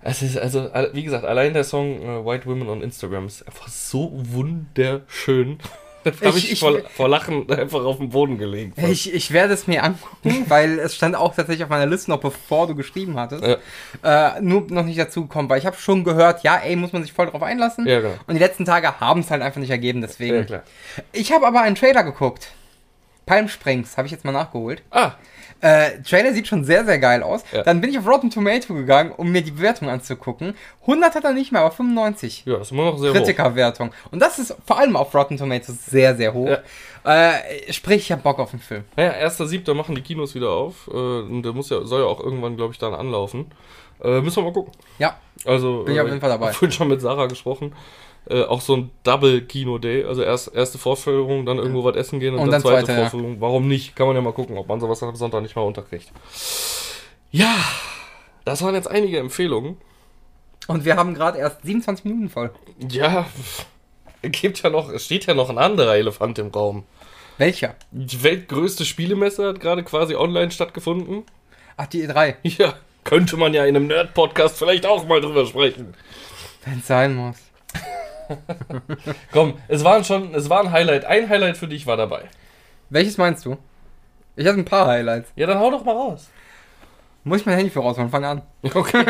Es ist also, wie gesagt, allein der Song äh, White Women on Instagram ist einfach so wunderschön. Da habe ich, Ich- vor, vor Lachen einfach auf den Boden gelegt. Ich, ich werde es mir angucken, weil es stand auch tatsächlich auf meiner Liste noch bevor du geschrieben hattest. Ja. Äh, nur noch nicht dazu gekommen, weil ich habe schon gehört, ja, ey, muss man sich voll drauf einlassen. Ja, genau. Und die letzten Tage haben es halt einfach nicht ergeben, deswegen. Ja. Ich habe aber einen Trailer geguckt. Palm Springs, habe ich jetzt mal nachgeholt. Ah, Äh, Trailer sieht schon sehr, sehr geil aus. Ja. Dann bin ich auf Rotten Tomato gegangen, um mir die Bewertung anzugucken. 100 hat er nicht mehr, aber 95. ja, das ist immer noch sehr hoch. Kritikerwertung. Und das ist vor allem auf Rotten Tomatoes sehr, sehr hoch. Äh, sprich, ich hab Bock auf den Film. Naja, 1.7. machen die Kinos wieder auf. Äh, und der muss ja, soll ja auch irgendwann, glaube ich, dann anlaufen. Äh, müssen wir mal gucken. Ja, Also, Bin ich auf jeden Fall dabei. Ich vorhin schon mit Sarah gesprochen. Äh, auch so ein Double-Kino-Day. Also erst erste Vorführung, dann irgendwo was essen gehen und, Und dann, dann zweite zweite, ja. Vorführung. Warum nicht? Kann man ja mal gucken, ob man sowas am Sonntag nicht mal unterkriegt. Ja, das waren jetzt einige Empfehlungen. und wir haben gerade erst 27 Minuten voll. Ja, es gibt ja noch, es steht ja noch ein anderer Elefant im Raum. Welcher? Die weltgrößte Spielemesse hat gerade quasi online stattgefunden. Ach, die E3. Ja, könnte man ja in einem Nerd-Podcast vielleicht auch mal drüber sprechen. Wenn es sein muss. Komm, es waren schon, es war ein Highlight. Ein Highlight für dich war dabei. Welches meinst du? Ich hatte ein paar Highlights. Ja, dann hau doch mal raus. Muss ich mein Handy für rausholen? Fang an. Okay.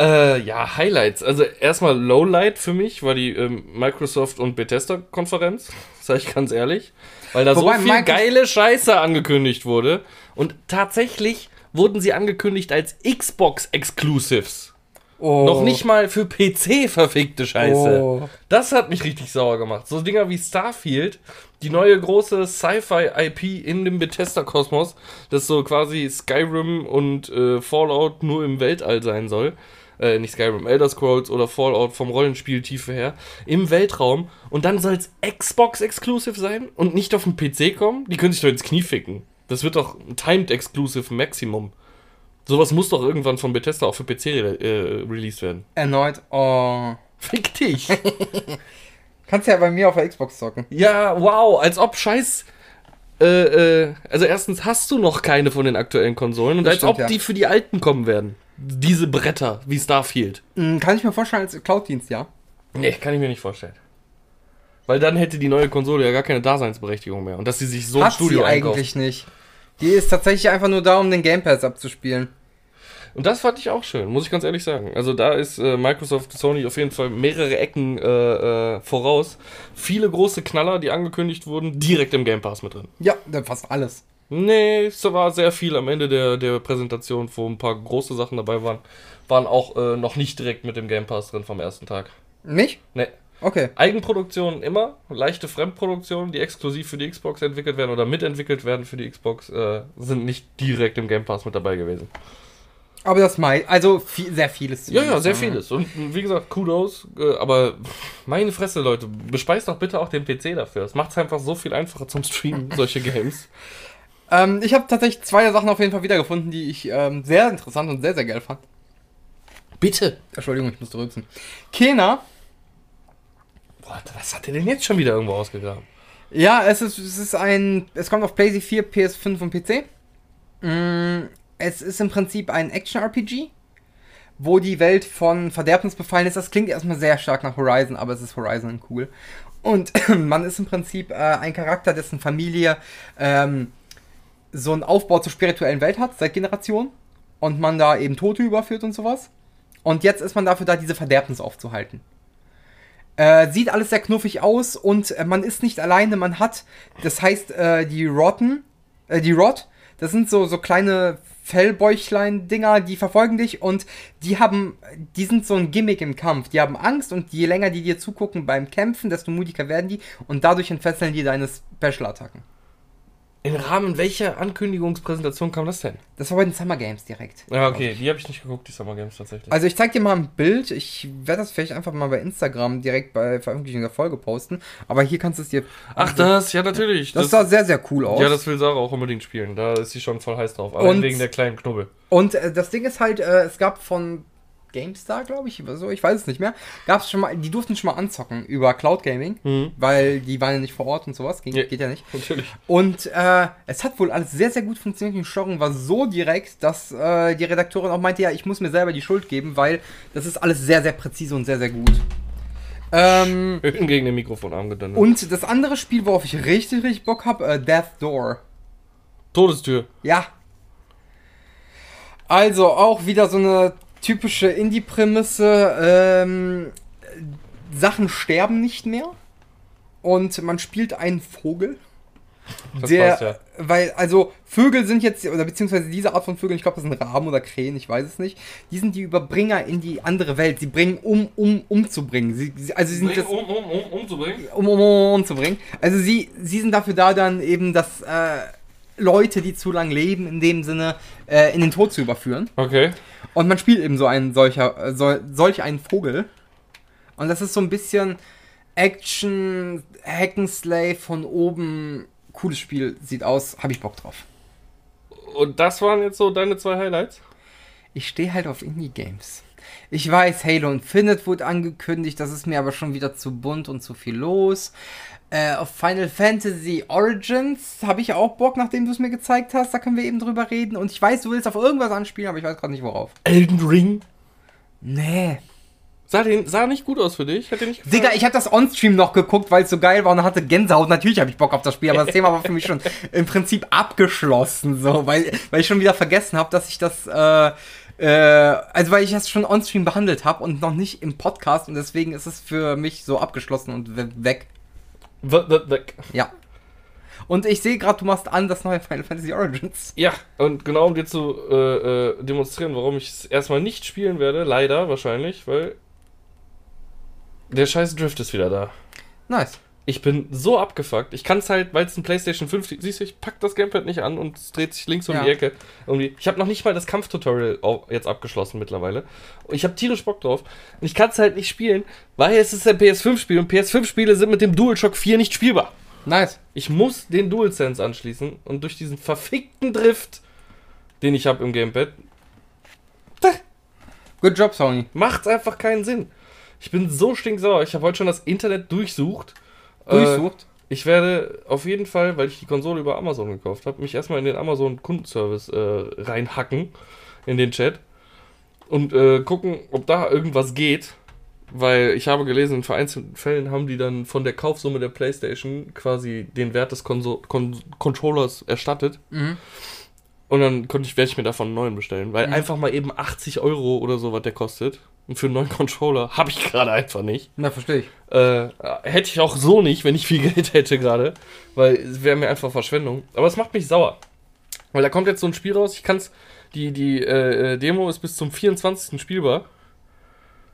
äh, ja, Highlights. Also erstmal Lowlight für mich war die ähm, Microsoft und Bethesda-Konferenz. Sag ich ganz ehrlich. Weil da Wobei so viel Microsoft- geile Scheiße angekündigt wurde. Und tatsächlich wurden sie angekündigt als Xbox-Exclusives. Oh. Noch nicht mal für PC verfickte Scheiße. Oh. Das hat mich richtig sauer gemacht. So Dinger wie Starfield, die neue große Sci-Fi-IP in dem Bethesda-Kosmos, das so quasi Skyrim und äh, Fallout nur im Weltall sein soll. Äh, nicht Skyrim, Elder Scrolls oder Fallout vom Rollenspieltiefe her. Im Weltraum. Und dann soll es Xbox-Exclusive sein und nicht auf den PC kommen? Die können sich doch ins Knie ficken. Das wird doch ein Timed Exclusive Maximum. Sowas muss doch irgendwann von Bethesda auch für PC re äh, released werden. Erneut. Oh. Fick dich! Kannst ja bei mir auf der Xbox zocken. Ja, wow, als ob Scheiß. Äh, äh, also erstens hast du noch keine von den aktuellen Konsolen und Das als stimmt, ob ja. die für die alten kommen werden. Diese Bretter wie Starfield. Hm, Kann ich mir vorstellen als Cloud-Dienst, ja? Nee, kann ich mir nicht vorstellen. Weil dann hätte die neue Konsole ja gar keine Daseinsberechtigung mehr. Und dass sie sich so ein Hat Studio sie einkauft. eigentlich nicht. Die ist tatsächlich einfach nur da, um den Game Pass abzuspielen. Und das fand ich auch schön, muss ich ganz ehrlich sagen. Also da ist äh, Microsoft, Sony auf jeden Fall mehrere Ecken äh, äh, voraus. Viele große Knaller, die angekündigt wurden, direkt im Game Pass mit drin. Ja, dann fast alles. Nee, es war sehr viel am Ende der, der Präsentation, wo ein paar große Sachen dabei waren, waren auch äh, noch nicht direkt mit dem Game Pass drin vom ersten Tag. Nicht? Nee. Okay. Eigenproduktionen immer, leichte Fremdproduktionen, die exklusiv für die Xbox entwickelt werden oder mitentwickelt werden für die Xbox, äh, sind nicht direkt im Game Pass mit dabei gewesen. Aber das mei also viel, sehr vieles. Ja, ja, sehr vieles. Und wie gesagt, Kudos. Äh, aber meine Fresse, Leute, bespeist doch bitte auch den PC dafür. Das macht es einfach so viel einfacher zum Streamen, solche Games. Ähm, ich habe tatsächlich zwei Sachen auf jeden Fall wiedergefunden, die ich ähm, sehr interessant und sehr, sehr geil fand. Bitte. Entschuldigung, ich musste rülpsen. Kena, Boah, was hat der denn jetzt schon wieder irgendwo ausgegraben? ja, es ist, es ist ein, es kommt auf PlayStation 4, PS5 und PC. Mm, es ist im Prinzip ein Action-RPG, wo die Welt von Verderbnis befallen ist. Das klingt erstmal sehr stark nach Horizon, aber es ist Horizon cool. Und man ist im Prinzip äh, ein Charakter, dessen Familie ähm, so einen Aufbau zur spirituellen Welt hat, seit Generationen. Und man da eben Tote überführt und sowas. Und jetzt ist man dafür da, diese Verderbnis aufzuhalten. Äh, sieht alles sehr knuffig aus und äh, man ist nicht alleine, man hat, das heißt, äh, die Rotten, äh, die Rot, das sind so, so kleine Fellbäuchlein-Dinger, die verfolgen dich und die haben, die sind so ein Gimmick im Kampf. Die haben Angst und je länger die dir zugucken beim Kämpfen, desto mutiger werden die und dadurch entfesseln die deine Special-Attacken. Im Rahmen welcher Ankündigungspräsentation kam das denn? Das war bei den Summer Games direkt. Ja, okay, die habe ich nicht geguckt, die Summer Games tatsächlich. Also ich zeig dir mal ein Bild. Ich werde das vielleicht einfach mal bei Instagram direkt bei Veröffentlichung der Folge posten. Aber hier kannst du es dir. Ach, das, ja, natürlich. Das sah sehr, sehr cool aus. ja, das will Sarah auch unbedingt spielen. Da ist sie schon voll heiß drauf. Aber Und- wegen der kleinen Knubbel. Und äh, das Ding ist halt, äh, es gab von GameStar, glaube ich, oder so, ich weiß es nicht mehr, gab es schon mal, die durften schon mal anzocken über Cloud Gaming, Mhm. weil die waren ja nicht vor Ort und sowas, ging, Ja. geht ja nicht. Natürlich. Und äh, es hat wohl alles sehr, sehr gut funktioniert. Die Steuerung war so direkt, dass äh, die Redakteurin auch meinte, ja, ich muss mir selber die Schuld geben, weil das ist alles sehr, sehr präzise und sehr, sehr gut. Ähm, Gegen den Mikrofonarm gedonnert. und das andere Spiel, worauf ich richtig, richtig Bock habe, äh, Death Door. Todestür. Ja. Also auch wieder so eine typische Indie-Prämisse. Ähm, Sachen sterben nicht mehr. Und man spielt einen Vogel. Das der, passt ja. weil, also Vögel sind jetzt, oder beziehungsweise diese Art von Vögeln, ich glaube, das sind Raben oder Krähen, ich weiß es nicht, die sind die Überbringer in die andere Welt. Sie bringen um, um, umzubringen. Sie, sie, also sie sind das, um, um, um, umzubringen. um, um, um umzubringen. Also sie, sie sind dafür da, dann eben, dass äh, Leute, die zu lang leben, in dem Sinne, äh, in den Tod zu überführen. Okay. Und man spielt eben so einen solcher, äh, so, solch einen Vogel. Und das ist so ein bisschen Action, Hackenslay von oben. Cooles Spiel, sieht aus, habe ich Bock drauf. Und das waren jetzt so deine zwei Highlights? Ich stehe halt auf Indie-Games. Ich weiß, Halo Infinite wurde angekündigt, das ist mir aber schon wieder zu bunt und zu viel los. Äh, auf Final Fantasy Origins habe ich auch Bock, nachdem du es mir gezeigt hast. Da können wir eben drüber reden. Und ich weiß, du willst auf irgendwas anspielen, aber ich weiß gerade nicht worauf. Elden Ring. Nee. Sah, den, sah nicht gut aus für dich? Hat dir nicht gefallen? Digga, ich habe das On-Stream noch geguckt, weil es so geil war und hatte Gänsehaut. Natürlich habe ich Bock auf das Spiel, aber das Thema war für mich schon im Prinzip abgeschlossen, so, weil, weil ich schon wieder vergessen habe, dass ich das, äh, äh, also weil ich das schon On-Stream behandelt habe und noch nicht im Podcast und deswegen ist es für mich so abgeschlossen und we- weg. Ja. Und ich sehe gerade, du machst an das neue Final Fantasy Origins. Ja, und genau um dir zu äh, äh, demonstrieren, warum ich es erstmal nicht spielen werde, leider wahrscheinlich, weil der scheiß Drift ist wieder da. Nice. Ich bin so abgefuckt. Ich kann es halt, weil es ein PlayStation 5 siehst du, ich pack das Gamepad nicht an und es dreht sich links um Ja. die Ecke. Irgendwie. Ich habe noch nicht mal das Kampftutorial jetzt abgeschlossen mittlerweile. Ich habe tierisch Bock drauf. Und ich kann es halt nicht spielen, weil es ist ein PS5-Spiel und PS5-Spiele sind mit dem DualShock 4 nicht spielbar. Nice. Ich muss den DualSense anschließen und durch diesen verfickten Drift, den ich habe im Gamepad, Good job, Sony. macht's einfach keinen Sinn. Ich bin so stinksauer. Ich habe heute schon das Internet durchsucht. Äh, Durchsucht. ich werde auf jeden Fall, weil ich die Konsole über Amazon gekauft habe, mich erstmal in den Amazon Kundenservice äh, reinhacken in den Chat und äh, gucken, ob da irgendwas geht. Weil ich habe gelesen, in vereinzelten Fällen haben die dann von der Kaufsumme der PlayStation quasi den Wert des Konso Kon Controllers erstattet. Mhm. Und dann konnte ich, werde ich mir davon einen neuen bestellen. Weil Mhm. einfach mal eben 80 Euro oder so, was der kostet. Und für einen neuen Controller habe ich gerade einfach nicht. Na, verstehe ich. Äh, hätte ich auch so nicht, wenn ich viel Geld hätte gerade. Weil es wäre mir einfach Verschwendung. Aber es macht mich sauer. Weil da kommt jetzt so ein Spiel raus. Ich kann's. Die, die äh, äh, Demo ist bis zum 24. spielbar.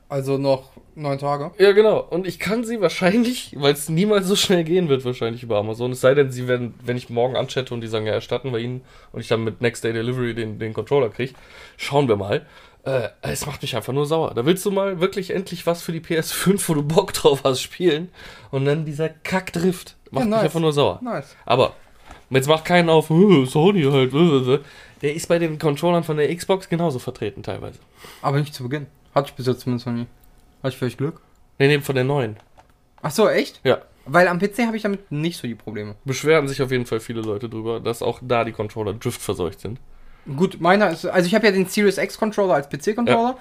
Also noch neun Tage. Ja, genau. Und ich kann sie wahrscheinlich, weil es niemals so schnell gehen wird, wahrscheinlich über Amazon. Es sei denn, sie werden, wenn ich morgen anchatte und die sagen, ja, erstatten wir ihnen und ich dann mit Next Day Delivery den, den Controller kriege, schauen wir mal. Äh, es macht mich einfach nur sauer. Da willst du mal wirklich endlich was für die PS5, wo du Bock drauf hast, spielen. Und dann dieser Kackdrift. Macht Ja, mich nice. einfach nur sauer. Nice. Aber jetzt macht keinen auf, "Äh, Sony halt. äh, äh." Der ist bei den Controllern von der Xbox genauso vertreten teilweise. Aber nicht zu Beginn. Hatte ich bis jetzt zumindest noch nie. Hatte ich vielleicht Glück? Nee, nee, von der neuen. Ach so, echt? Ja. Weil am PC habe ich damit nicht so die Probleme. Beschweren sich auf jeden Fall viele Leute drüber, dass auch da die Controller driftverseucht sind. Gut, meiner ist. Also ich habe ja den Series X Controller als PC-Controller.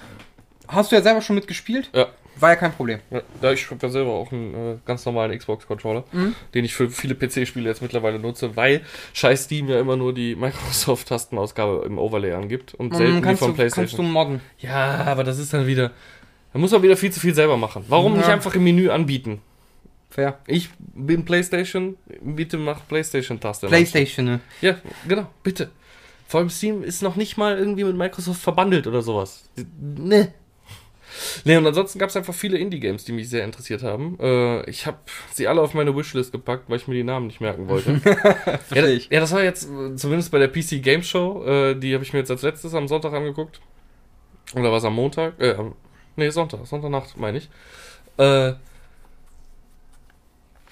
Hast du ja selber schon mitgespielt? Ja. War ja kein Problem. Ja, ich habe ja selber auch einen äh, ganz normalen Xbox-Controller, Mhm. den ich für viele PC-Spiele jetzt mittlerweile nutze, weil scheiß Steam ja immer nur die Microsoft-Tastenausgabe im Overlay angibt und selten Mm, die kannst, von du, kannst PlayStation. du modden. ja, aber das ist dann wieder. Da muss man wieder viel zu viel selber machen. Warum nicht Ja. einfach im Menü anbieten? Fair. Ich bin PlayStation, bitte mach PlayStation-Taste. PlayStation, ne? Ja, genau, bitte. Vor allem Steam ist noch nicht mal irgendwie mit Microsoft verbandelt oder sowas. Ne. Ne, und ansonsten gab es einfach viele Indie-Games, die mich sehr interessiert haben. Äh, ich habe sie alle auf meine Wishlist gepackt, weil ich mir die Namen nicht merken wollte. ja, ich. ja, das war jetzt äh, zumindest bei der PC Game Show, äh, die habe ich mir jetzt als letztes am Sonntag angeguckt. Oder war es am Montag? Äh, nee, Sonntag, Sonntagnacht meine ich. Äh,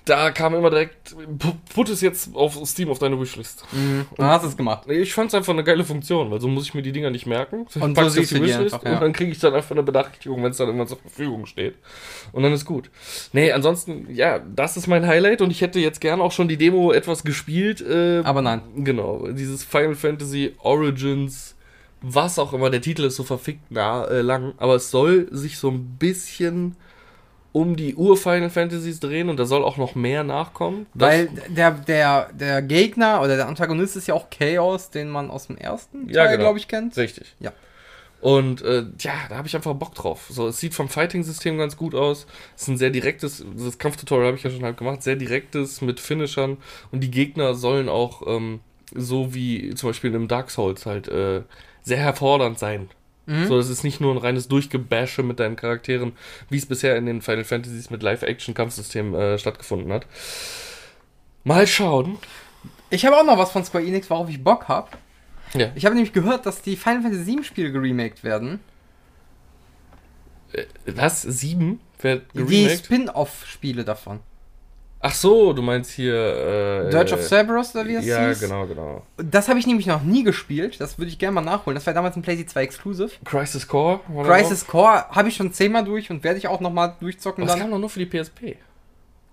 da kam immer direkt, pu- put es jetzt auf Steam auf deine Wishlist. Mhm. Dann hast du es gemacht. Ich fand es einfach eine geile Funktion, weil so muss ich mir die Dinger nicht merken. Ich Und so siehst du die einfach, ja. und dann kriege ich dann einfach eine Benachrichtigung, wenn es dann irgendwann zur Verfügung steht. Und dann ist gut. Nee, ansonsten, ja, das ist mein Highlight und ich hätte jetzt gern auch schon die Demo etwas gespielt. Äh, Aber nein. Genau, dieses Final Fantasy Origins, was auch immer, der Titel ist so verfickt nah, äh, lang, aber es soll sich so ein bisschen um die Ur-Final Fantasies drehen und da soll auch noch mehr nachkommen. Weil der, der, der Gegner oder der Antagonist ist ja auch Chaos, den man aus dem ersten Ja, Teil, genau. glaube ich, kennt. Richtig. Ja. Und äh, ja, da habe ich einfach Bock drauf. So, es sieht vom Fighting-System ganz gut aus. Es ist ein sehr direktes, das Kampftutorial habe ich ja schon halb gemacht, sehr direktes mit Finishern. Und die Gegner sollen auch, ähm, so wie zum Beispiel im Dark Souls halt, äh, sehr herfordernd sein. Mhm. So, es ist nicht nur ein reines Durchgebashe mit deinen Charakteren, wie es bisher in den Final Fantasies mit Live-Action-Kampfsystem äh, stattgefunden hat. Mal schauen. Ich habe auch noch was von Square Enix, worauf ich Bock habe. Ja. Ich habe nämlich gehört, dass die Final Fantasy 7 Spiele geremaked werden. Was? Sieben? Wird Die geremaked? Spin-off-Spiele davon. Ach so, du meinst hier. Äh, Dirge of Cerberus oder wie das Ja, hieß? genau, genau. Das habe ich nämlich noch nie gespielt. Das würde ich gerne mal nachholen. Das war damals ein PlayStation 2 Exclusive. Crisis Core? Crisis Core habe ich schon zehnmal durch und werde ich auch nochmal durchzocken? Das dann. kam doch nur für die PSP.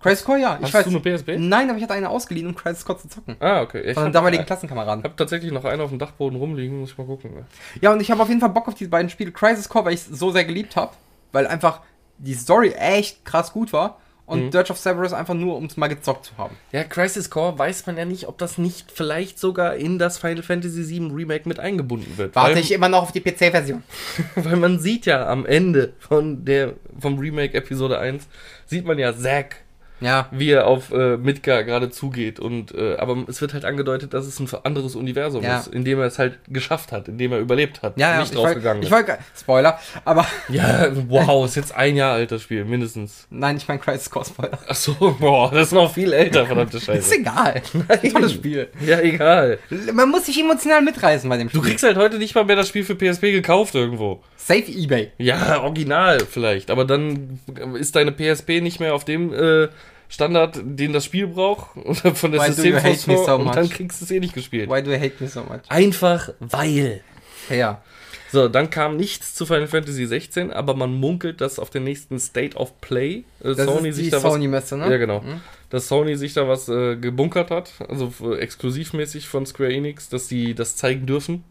Crisis Core, ja. Hast ich weiß. du eine PSP? Nein, aber ich hatte eine ausgeliehen, um Crisis Core zu zocken. Ah, okay. Ich Von einem habe damaligen Klassenkameraden. hab tatsächlich noch einen auf dem Dachboden rumliegen, muss ich mal gucken. ne? Ja, und ich habe auf jeden Fall Bock auf diese beiden Spiele. Crisis Core, weil ich es so sehr geliebt habe. Weil einfach die Story echt krass gut war. Und Mhm. Dirge of Cerberus einfach nur, um es mal gezockt zu haben. Ja, Crisis Core weiß man ja nicht, ob das nicht vielleicht sogar in das Final Fantasy VII Remake mit eingebunden wird. Warte weil, ich immer noch auf die PC-Version. weil man sieht ja am Ende von der, vom Remake Episode 1, sieht man ja Zack Ja. wie er auf äh, Midgar gerade zugeht. Und, äh, aber es wird halt angedeutet, dass es ein anderes Universum Ja. ist, in dem er es halt geschafft hat, in dem er überlebt hat, Ja, ja, nicht rausgegangen ich ist. wollte, Spoiler, aber Ja, wow, ist jetzt ein Jahr alt das Spiel, mindestens. nein, ich meine Crisis Core Spoiler. Ach so, boah, das ist noch viel älter, verdammte Ist Scheiße. egal. Tolles Spiel. Ja, egal. Man muss sich emotional mitreißen bei dem Du Spiel. kriegst halt heute nicht mal mehr das Spiel für PSP gekauft irgendwo. Safe Ebay. Ja, original vielleicht, aber dann ist deine PSP nicht mehr auf dem äh, Standard, den das Spiel braucht, oder von der Why do you hate me Systemphosphor, so und much? dann kriegst du es eh nicht gespielt. Why do you hate me so much? Einfach weil. Ja. So, dann kam nichts zu Final Fantasy 16, aber man munkelt, dass auf der nächsten State of Play äh, Das Sony sich da Sony-Messe, was. ne? Ja, genau. Mhm. Dass Sony sich da was äh, gebunkert hat, also äh, exklusivmäßig von Square Enix, dass sie das zeigen dürfen.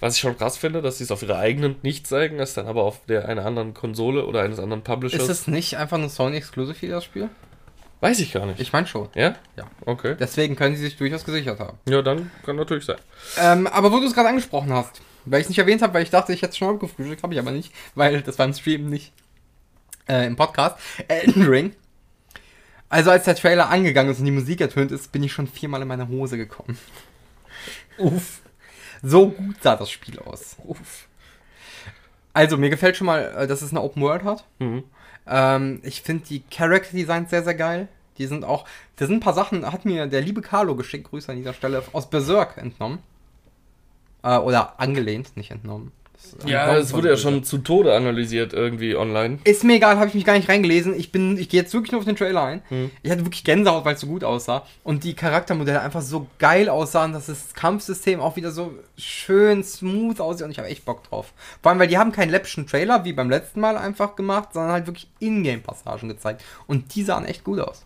Was ich schon krass finde, dass sie es auf ihrer eigenen nicht zeigen, es dann aber auf der einer anderen Konsole oder eines anderen Publishers. Ist es nicht einfach nur Sony-Exclusive hier, das Spiel? Weiß ich gar nicht. Ich meine schon. ja? Ja. Okay. Deswegen können sie sich durchaus gesichert haben. Ja, dann kann natürlich sein. Ähm, aber wo du es gerade angesprochen hast, weil ich es nicht erwähnt habe, weil ich dachte, ich hätte es schon abgefrühstückt, habe ich aber nicht, weil das war im Stream nicht äh, im Podcast. Elden Ring. Also als der Trailer angegangen ist und die Musik ertönt ist, bin ich schon viermal in meine Hose gekommen. Uff. So gut sah das Spiel aus. Uff. Also, mir gefällt schon mal, äh, dass es eine Open World hat. Mhm. Ähm, ich finde die Character Designs sehr, sehr geil. Die sind auch, da sind ein paar Sachen, hat mir der liebe Carlo geschickt, Grüße an dieser Stelle, aus Berserk entnommen. Äh, oder angelehnt, nicht entnommen. Ja, es wurde ja schon zu Tode analysiert irgendwie online. Ist mir egal, habe ich mich gar nicht reingelesen. Ich bin, ich gehe jetzt wirklich nur auf den Trailer ein. Hm. Ich hatte wirklich Gänsehaut, weil es so gut aussah. Und die Charaktermodelle einfach so geil aussahen, dass das Kampfsystem auch wieder so schön smooth aussieht. Und ich habe echt Bock drauf. Vor allem, weil die haben keinen läppischen Trailer, wie beim letzten Mal einfach gemacht, sondern halt wirklich Ingame-Passagen gezeigt. Und die sahen echt gut aus.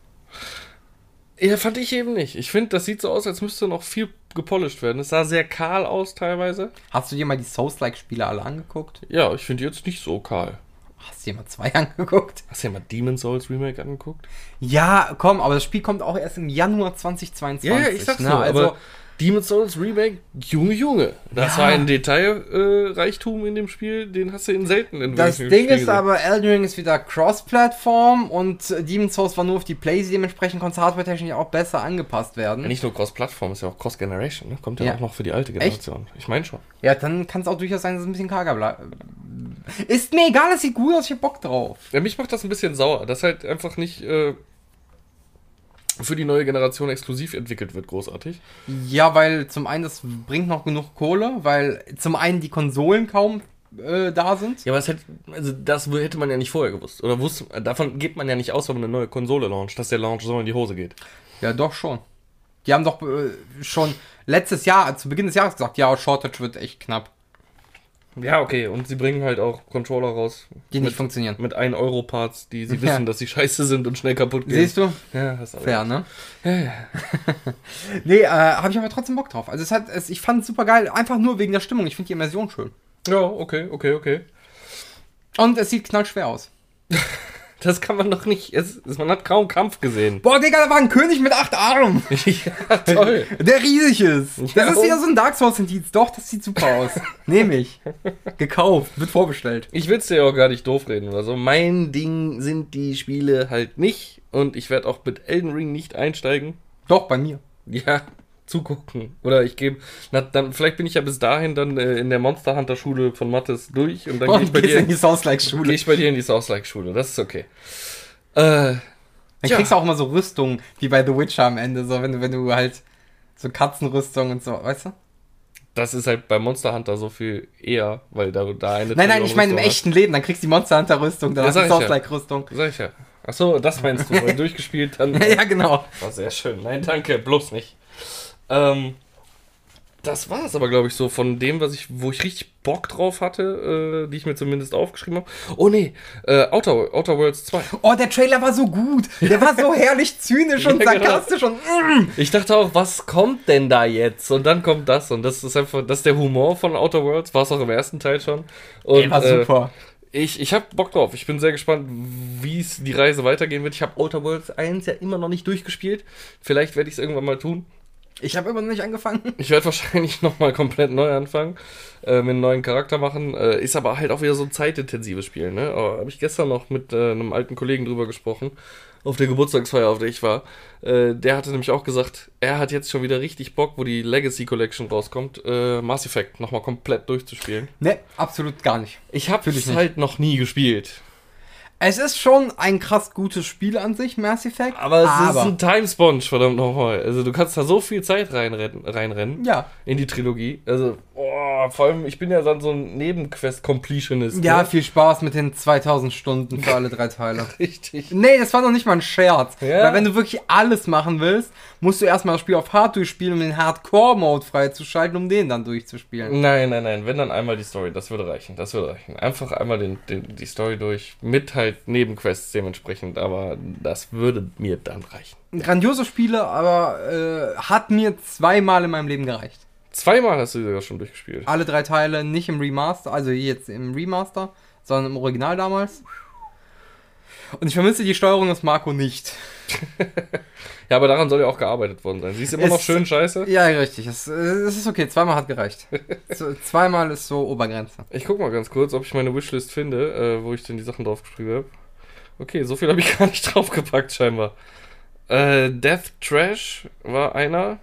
Ja, fand ich eben nicht. Ich finde, das sieht so aus, als müsste noch viel gepolished werden. Es sah sehr kahl aus teilweise. Hast du dir mal die Souls-like-Spiele alle angeguckt? Ja, ich finde die jetzt nicht so kahl. Hast du dir mal zwei angeguckt? Hast du dir mal Demon Souls Remake angeguckt? Ja, komm, aber das Spiel kommt auch erst im Januar 2022. ne? aber Also, Demon Souls Remake, Junge, Junge. Das Ja. war ein Detailreichtum äh, in dem Spiel, den hast du in selten in Das Ding Spiel ist gesehen. aber, Elden Ring ist wieder Cross-Plattform und äh, Demon's Souls war nur auf die Playsee, dementsprechend konnte es hardware-technisch auch besser angepasst werden. Nicht nur Cross-Plattform, ist ja auch Cross-Generation, ne? Kommt ja, Ja. auch noch für die alte Generation. Ich meine schon. Ja, dann kann es auch durchaus sein, dass es ein bisschen karger bleibt. Ist mir egal, es sieht gut aus, ich hab Bock drauf. Ja, mich macht das ein bisschen sauer, dass halt einfach nicht äh, für die neue Generation exklusiv entwickelt wird, großartig. Ja, weil zum einen, das bringt noch genug Kohle, weil zum einen die Konsolen kaum äh, da sind. Ja, aber es hätte, also das hätte man ja nicht vorher gewusst. Oder wusste, davon geht man ja nicht aus, wenn man eine neue Konsole launcht, dass der Launch so in die Hose geht. Ja, doch schon. Die haben doch äh, schon letztes Jahr, zu Beginn des Jahres gesagt, ja, Shortage wird echt knapp. Ja, okay. Und sie bringen halt auch Controller raus. Die nicht mit, funktionieren. mit 1 Euro Parts, die sie Ja. wissen, dass sie scheiße sind und schnell kaputt gehen. Siehst du? Ja, hast aber. Fair, ne? Ja, ja. Nee, äh, habe ich aber trotzdem Bock drauf. Also es hat, es, ich fand es super geil, einfach nur wegen der Stimmung. Ich finde die Immersion schön. Ja, okay, okay, okay. Und es sieht knallschwer aus. Das kann man doch nicht. Es, man hat kaum Kampf gesehen. Boah, Digga, da war ein König mit acht Armen. ja, toll. Der riesig ist. Das Ja, ist und- wieder so ein Dark Souls-Indiz. Doch, das sieht super aus. Nehme ich. Gekauft, wird vorbestellt. Ich will es dir ja auch gar nicht doof reden oder so. Mein Ding sind die Spiele halt nicht. Und ich werde auch mit Elden Ring nicht einsteigen. Doch, bei mir. Ja, zugucken. Oder ich gebe. Dann, vielleicht bin ich ja bis dahin dann äh, in der Monster Hunter Schule von Mattes durch und dann gehe ich bei dir in die Souls-like-Schule. gehe ich bei dir in die Souls-like-Schule. Das ist okay. Äh, Dann Ja. kriegst du auch immer so Rüstungen, wie bei The Witcher am Ende. So, wenn du, wenn du halt so Katzenrüstung und so, weißt du? das ist halt bei Monster Hunter so viel eher, weil da, da eine. Nein, nein, ich meine im Rüstung echten Leben. Dann kriegst du die Monster Hunter Rüstung, dann Ja, hast du ja. Souls-like-Rüstung. hat. Sag ich ja. Achso, das meinst du. Weil durchgespielt, dann. Ja, genau. War sehr schön. Nein, danke, bloß nicht. Ähm, das war es aber, glaube ich, so von dem, was ich, wo ich richtig Bock drauf hatte, äh, die ich mir zumindest aufgeschrieben habe. Oh nee, äh, Outer, Outer Worlds 2. Oh, der Trailer war so gut. Der war so herrlich zynisch und Ja, genau. sarkastisch und mm. Ich dachte auch, was kommt denn da jetzt? Und dann kommt das. Und das ist einfach, das ist der Humor von Outer Worlds. War es auch im ersten Teil schon. Und, Ey, war äh, super. Ich, ich habe Bock drauf. Ich bin sehr gespannt, wie es die Reise weitergehen wird. Ich habe Outer Worlds 1 ja immer noch nicht durchgespielt. Vielleicht werde ich es irgendwann mal tun. Ich habe immer noch nicht angefangen. Ich werde wahrscheinlich nochmal komplett neu anfangen, äh, mit einem neuen Charakter machen. Äh, ist aber halt auch wieder so ein zeitintensives Spiel, ne? Aber habe ich gestern noch mit äh, einem alten Kollegen drüber gesprochen, auf der Geburtstagsfeier, auf der ich war. Äh, der hatte nämlich auch gesagt, er hat jetzt schon wieder richtig Bock, wo die Legacy Collection rauskommt, äh, Mass Effect nochmal komplett durchzuspielen. Ne, absolut gar nicht. Ich habe es halt noch nie gespielt. Es ist schon ein krass gutes Spiel an sich, Mass Effect. Aber es ist ein Time Sponge, verdammt nochmal. Also du kannst da so viel Zeit reinrennen, reinrennen ja. in die Trilogie. Also, oh, vor allem, ich bin ja dann so ein Nebenquest-Completionist. Ja, ne? viel Spaß mit den 2000 Stunden für alle drei Teile. Richtig. Nee, das war noch nicht mal ein Scherz. Ja. Weil wenn du wirklich alles machen willst, musst du erstmal das Spiel auf Hard durchspielen, um den Hardcore-Mode freizuschalten, um den dann durchzuspielen. Nein, nein, nein. Wenn dann einmal die Story, das würde reichen. Das würde reichen. Einfach einmal den, den, die Story durch, mit halt Nebenquests dementsprechend, aber das würde mir dann reichen. Grandiose Spiele, aber äh, hat mir zweimal in meinem Leben gereicht. Zweimal hast du sogar schon durchgespielt. Alle drei Teile nicht im Remaster, also jetzt im Remaster, sondern im Original damals. Und ich vermisse die Steuerung des Marco nicht. Ja, aber daran soll ja auch gearbeitet worden sein. Sie ist immer noch Es- schön scheiße. Ja, richtig. Es, es ist okay. Zweimal hat gereicht. Zweimal ist so Obergrenze. Ich guck mal ganz kurz, ob ich meine Wishlist finde, äh, wo ich denn die Sachen draufgeschrieben habe. Okay, so viel habe ich gar nicht draufgepackt, scheinbar. Äh, Death Trash war einer.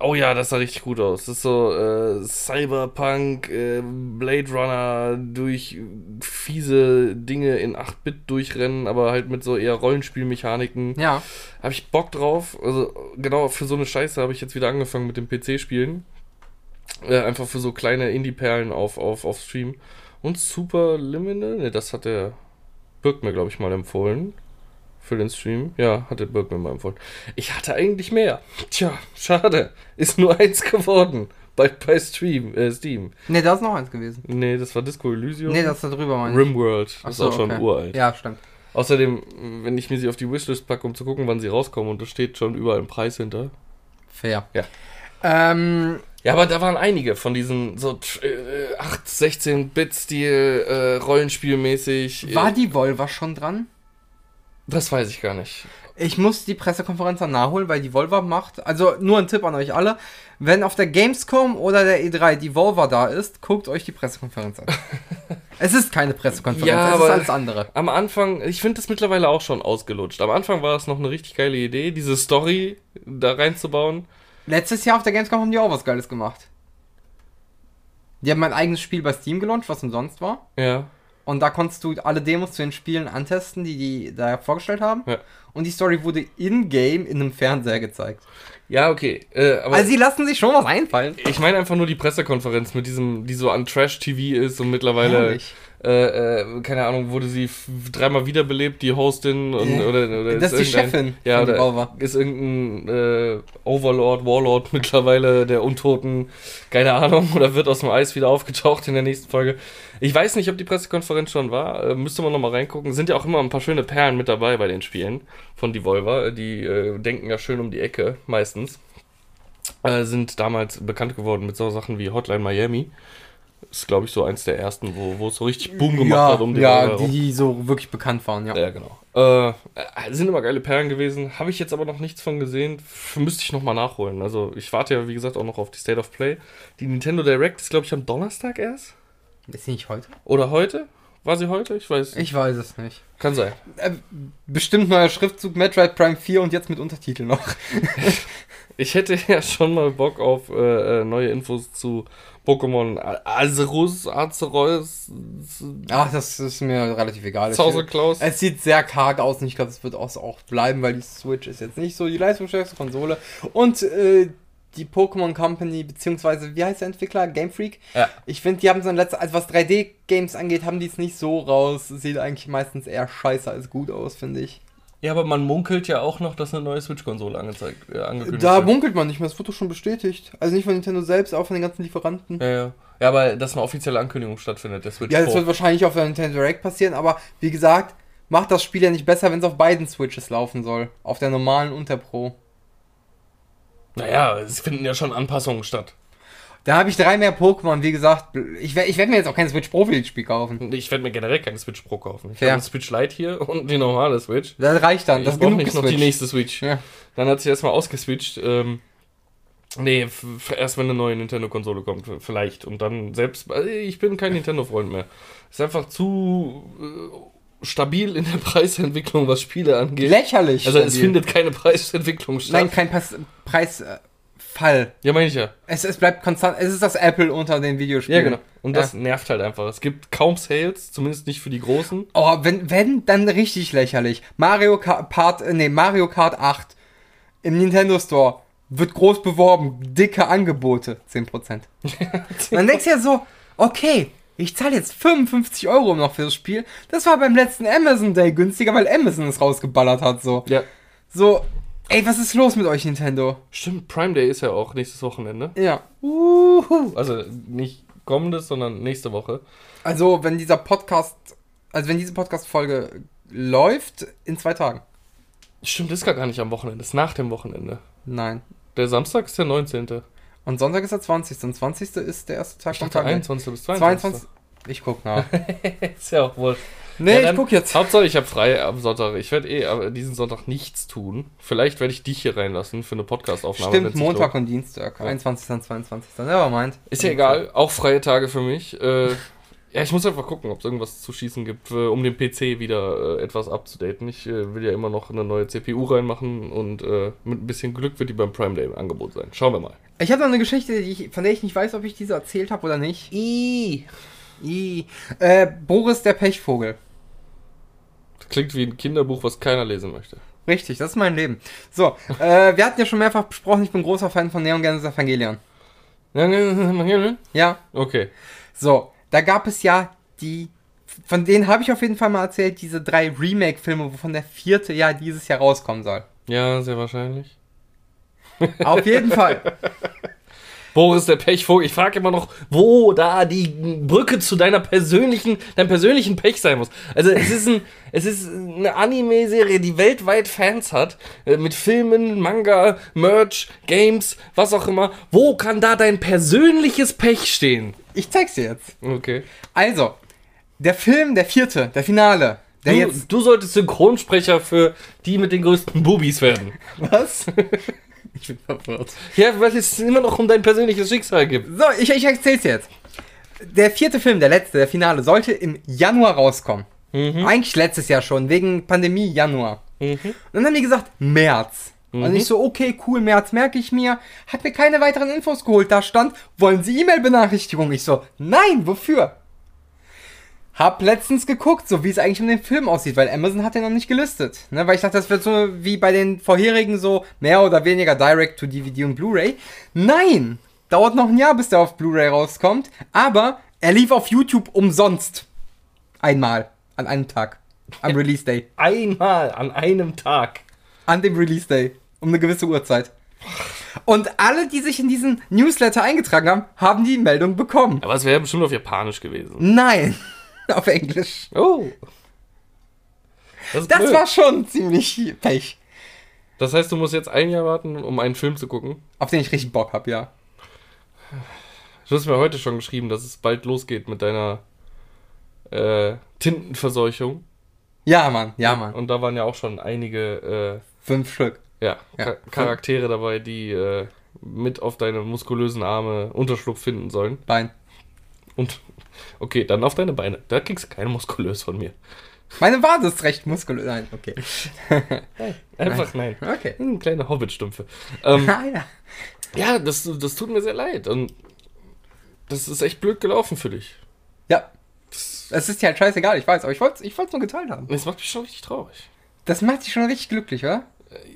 Oh ja, das sah richtig gut aus. Das ist so äh, Cyberpunk, äh, Blade Runner durch fiese Dinge in 8-Bit durchrennen, aber halt mit so eher Rollenspielmechaniken. Ja. Habe ich Bock drauf. Also genau für so eine Scheiße habe ich jetzt wieder angefangen mit dem PC-Spielen. Äh, einfach für so kleine Indie-Perlen auf, auf, auf Stream. Und Super Liminal, ne, das hat der Birk mir, glaube ich, mal empfohlen. Für den Stream. Ja, hat der Birk mir mal empfohlen. Ich hatte eigentlich mehr. Tja, schade. Ist nur eins geworden. Bei, bei Stream, äh, Steam. Ne, da ist noch eins gewesen. Nee, das war Disco Elysium. Ne, das ist da drüber, meine ich. Rimworld. Das so, ist auch schon okay. uralt. Ja, stimmt. Außerdem, wenn ich mir sie auf die Wishlist packe, um zu gucken, wann sie rauskommen, und da steht schon überall ein Preis hinter. Fair. Ja. Ähm, Ja, aber da waren einige von diesen so äh, 8, 16-Bit-Stil, äh, Rollenspielmäßig. war die Volva schon dran? Das weiß ich gar nicht. Ich muss die Pressekonferenz dann nachholen, weil die Volva macht. Also nur ein Tipp an euch alle. Wenn auf der Gamescom oder der E3 die Volva da ist, guckt euch die Pressekonferenz an. es ist keine Pressekonferenz, Ja, es ist aber- alles andere. Am Anfang, ich finde das mittlerweile auch schon ausgelutscht. Am Anfang war es noch eine richtig geile Idee, diese Story da reinzubauen. Letztes Jahr auf der Gamescom haben die auch was Geiles gemacht. Die haben ein eigenes Spiel bei Steam gelauncht, was umsonst war. Ja. Und da konntest du alle Demos zu den Spielen antesten, die die da vorgestellt haben. Ja. Und die Story wurde in-game in einem Fernseher gezeigt. Ja, okay. Äh, aber Also sie lassen sich schon was einfallen. ich meine einfach nur die Pressekonferenz mit diesem, die so an Trash-TV ist und mittlerweile, Herrlich. Äh, äh, keine Ahnung, wurde sie dreimal wiederbelebt, die Hostin und, Ja. oder, oder Das ist die Chefin ja, von oder ist irgendein äh, Overlord, Warlord mittlerweile der Untoten, keine Ahnung, oder wird aus dem Eis wieder aufgetaucht in der nächsten Folge. Ich weiß nicht, ob die Pressekonferenz schon war, äh, müsste man nochmal reingucken. Sind ja auch immer ein paar schöne Perlen mit dabei bei den Spielen von Devolver, die äh, denken ja schön um die Ecke, meistens. Äh, sind damals bekannt geworden mit so Sachen wie Hotline Miami. Ist, glaube ich, so eins der ersten, wo, wo es so richtig Boom gemacht ja, hat um ja, Devolver herum. die so wirklich bekannt waren, ja. Ja, genau. Äh, äh, sind immer geile Perlen gewesen. Habe ich jetzt aber noch nichts von gesehen. F müsste ich nochmal nachholen. Also ich warte ja, wie gesagt, auch noch auf die State of Play. Die Nintendo Direct ist, glaube ich, am Donnerstag erst. Ist sie nicht heute? Oder heute? War sie heute? Ich weiß. Ich weiß es nicht. Kann sein. Äh, bestimmt neuer Schriftzug Metroid Prime 4 und jetzt mit Untertitel noch. Ich hätte ja schon mal Bock auf äh, äh, neue Infos zu Pokémon Azerus, Azerois, Ach, das ist mir relativ egal. Zauser Klaus. Es sieht sehr karg aus und ich glaube, es wird auch, auch bleiben, weil die Switch ist jetzt nicht so die leistungsstärkste Konsole. Und äh, die Pokémon Company, beziehungsweise, wie heißt der Entwickler? Game Freak? Ja. Ich finde, die haben so ein letztes, also was 3D-Games angeht, haben die es nicht so raus. Sieht eigentlich meistens eher scheiße als gut aus, finde ich. Ja, aber man munkelt ja auch noch, dass eine neue Switch-Konsole angezeigt, äh, angekündigt Da wird. munkelt man nicht mehr, das doch schon bestätigt. Also nicht von Nintendo selbst, auch von den ganzen Lieferanten. Ja, ja. Ja, aber dass eine offizielle Ankündigung stattfindet, der Switch Ja, das wird wahrscheinlich auf der Nintendo Direct passieren, aber wie gesagt, macht das Spiel ja nicht besser, wenn es auf beiden Switches laufen soll. Auf der normalen und der Pro. Naja, es finden ja schon Anpassungen statt. Da habe ich drei mehr Pokémon, wie gesagt. Ich werde ich werd mir jetzt auch kein Switch Pro für das Spiel kaufen. Ich werde mir generell keine Switch Pro kaufen. Ich Fair. habe eine Switch Lite hier und die normale Switch. Das reicht dann. Das ich ist brauche genug nicht noch die nächste Switch. Ja. Dann hat sie erstmal ausgeswitcht. Ähm, nee, erst wenn eine neue Nintendo-Konsole kommt, vielleicht. Und dann selbst. äh, Ich bin kein Nintendo-Freund mehr. Ist einfach zu äh, stabil in der Preisentwicklung, was Spiele angeht. Lächerlich. also es stabil. findet keine Preisentwicklung statt. Nein, kein Pas Preisfall. ja, meine ich ja. Es, es bleibt konstant. Es ist das Apple unter den Videospielen. Ja, genau. Und das nervt halt einfach. Es gibt kaum Sales, zumindest nicht für die Großen. Oh, wenn, wenn, dann richtig lächerlich. Mario Kart, äh, nee, Mario Kart 8 im Nintendo Store wird groß beworben, dicke Angebote, 10%. dann denkst du ja so, okay, ich zahle jetzt 55 Euro noch für das Spiel. Das war beim letzten Amazon Day günstiger, weil Amazon es rausgeballert hat, so. Ja. So, ey, was ist los mit euch, Nintendo? Stimmt, Prime Day ist ja auch nächstes Wochenende. Ja. Uhu. Also nicht kommendes, sondern nächste Woche. Also, wenn dieser Podcast, also wenn diese Podcast-Folge läuft, in zwei Tagen. Stimmt, ist gar nicht am Wochenende, ist nach dem Wochenende. Nein. Der Samstag ist der 19. Und Sonntag ist der 20. Und 20. ist der erste Tag Ich dachte Tag. 21. bis 22. 22. Ich guck nach. ist ja auch wohl. Nee, Ja, ich guck jetzt. Hauptsache, ich habe frei am Sonntag. Ich werde eh diesen Sonntag nichts tun. Vielleicht werde ich dich hier reinlassen für eine Podcast-Aufnahme. Stimmt, Montag und Dienstag. Ja. 21. und 22. Nevermind. Ist ja egal, auch freie Tage für mich. Äh, Ja, ich muss einfach gucken, ob es irgendwas zu schießen gibt, äh, um den PC wieder äh, etwas abzudaten. Ich äh, will ja immer noch eine neue CPU reinmachen und äh, mit ein bisschen Glück wird die beim Prime Day im Angebot sein. Schauen wir mal. Ich habe noch eine Geschichte, die ich, von der ich nicht weiß, ob ich diese erzählt habe oder nicht. I. I. Äh, Boris der Pechvogel. Klingt wie ein Kinderbuch, was keiner lesen möchte. Richtig, das ist mein Leben. So, äh, wir hatten ja schon mehrfach besprochen, ich bin großer Fan von Neon Genesis Evangelion. Ja, Okay. so, da gab es ja die, von denen habe ich auf jeden Fall mal erzählt, diese drei Remake-Filme, wovon der vierte ja dieses Jahr rauskommen soll. Ja, sehr wahrscheinlich. Auf jeden Fall. Boris der Pechvogel, ich frage immer noch, wo da die Brücke zu deiner persönlichen, deinem persönlichen Pech sein muss. Also es ist ein, es ist eine Anime-Serie, die weltweit Fans hat, äh, mit Filmen, Manga, Merch, Games, was auch immer. Wo kann da dein persönliches Pech stehen? Ich zeig's dir jetzt. Okay. Also, der Film, der vierte, der Finale, der Du, jetzt. du solltest Synchronsprecher für die mit den größten Bubis werden. Was? ich bin verwirrt. Ja, weil es immer noch um dein persönliches Schicksal geht. So, ich, ich erzähl's jetzt. Der vierte Film, der letzte, der Finale, sollte im Januar rauskommen. Eigentlich letztes Jahr schon, wegen Pandemie Januar. Und dann haben die gesagt, März. Und ich so, okay, cool, März merke ich mir. Hat mir keine weiteren Infos geholt. Da stand, wollen Sie E-Mail-Benachrichtigung? Ich so, nein, wofür? Hab letztens geguckt, so wie es eigentlich um den Film aussieht, weil Amazon hat den noch nicht gelistet. Ne? Weil ich dachte, das wird so wie bei den vorherigen so mehr oder weniger direct to DVD und Blu-ray. Nein! Dauert noch ein Jahr, bis der auf Blu-ray rauskommt. Aber er lief auf YouTube umsonst. Einmal. An einem Tag. Am Release Day. Einmal an einem Tag. An dem Release Day. Um eine gewisse Uhrzeit. Und alle, die sich in diesen Newsletter eingetragen haben, haben die Meldung bekommen. Aber es wäre bestimmt auf Japanisch gewesen. Nein. auf Englisch. Oh. Das, Das war schon ziemlich Pech. Das heißt, du musst jetzt ein Jahr warten, um einen Film zu gucken. Auf den ich richtig Bock hab, ja. Du hast mir heute schon geschrieben, dass es bald losgeht mit deiner äh, Tintenverseuchung. Ja, Mann, ja, Mann. Und da waren ja auch schon einige Fünf Stück. äh, ja, Ja. Cha- Charaktere dabei, die äh, mit auf deine muskulösen Arme Unterschlupf finden sollen. Bein. Und okay, dann auf deine Beine. Da kriegst du keine muskulös von mir. Meine Wade ist recht muskulös. Nein, okay. Einfach nein. Okay. Hm, kleine Hobbitstümpfe. Ähm, Ah, ja. ja, das, das tut mir sehr leid. Und das ist echt blöd gelaufen für dich. Ja. Es ist dir halt scheißegal, ich weiß, aber ich wollte es ich wollt's nur geteilt haben. Das macht mich schon richtig traurig. Das macht dich schon richtig glücklich, oder?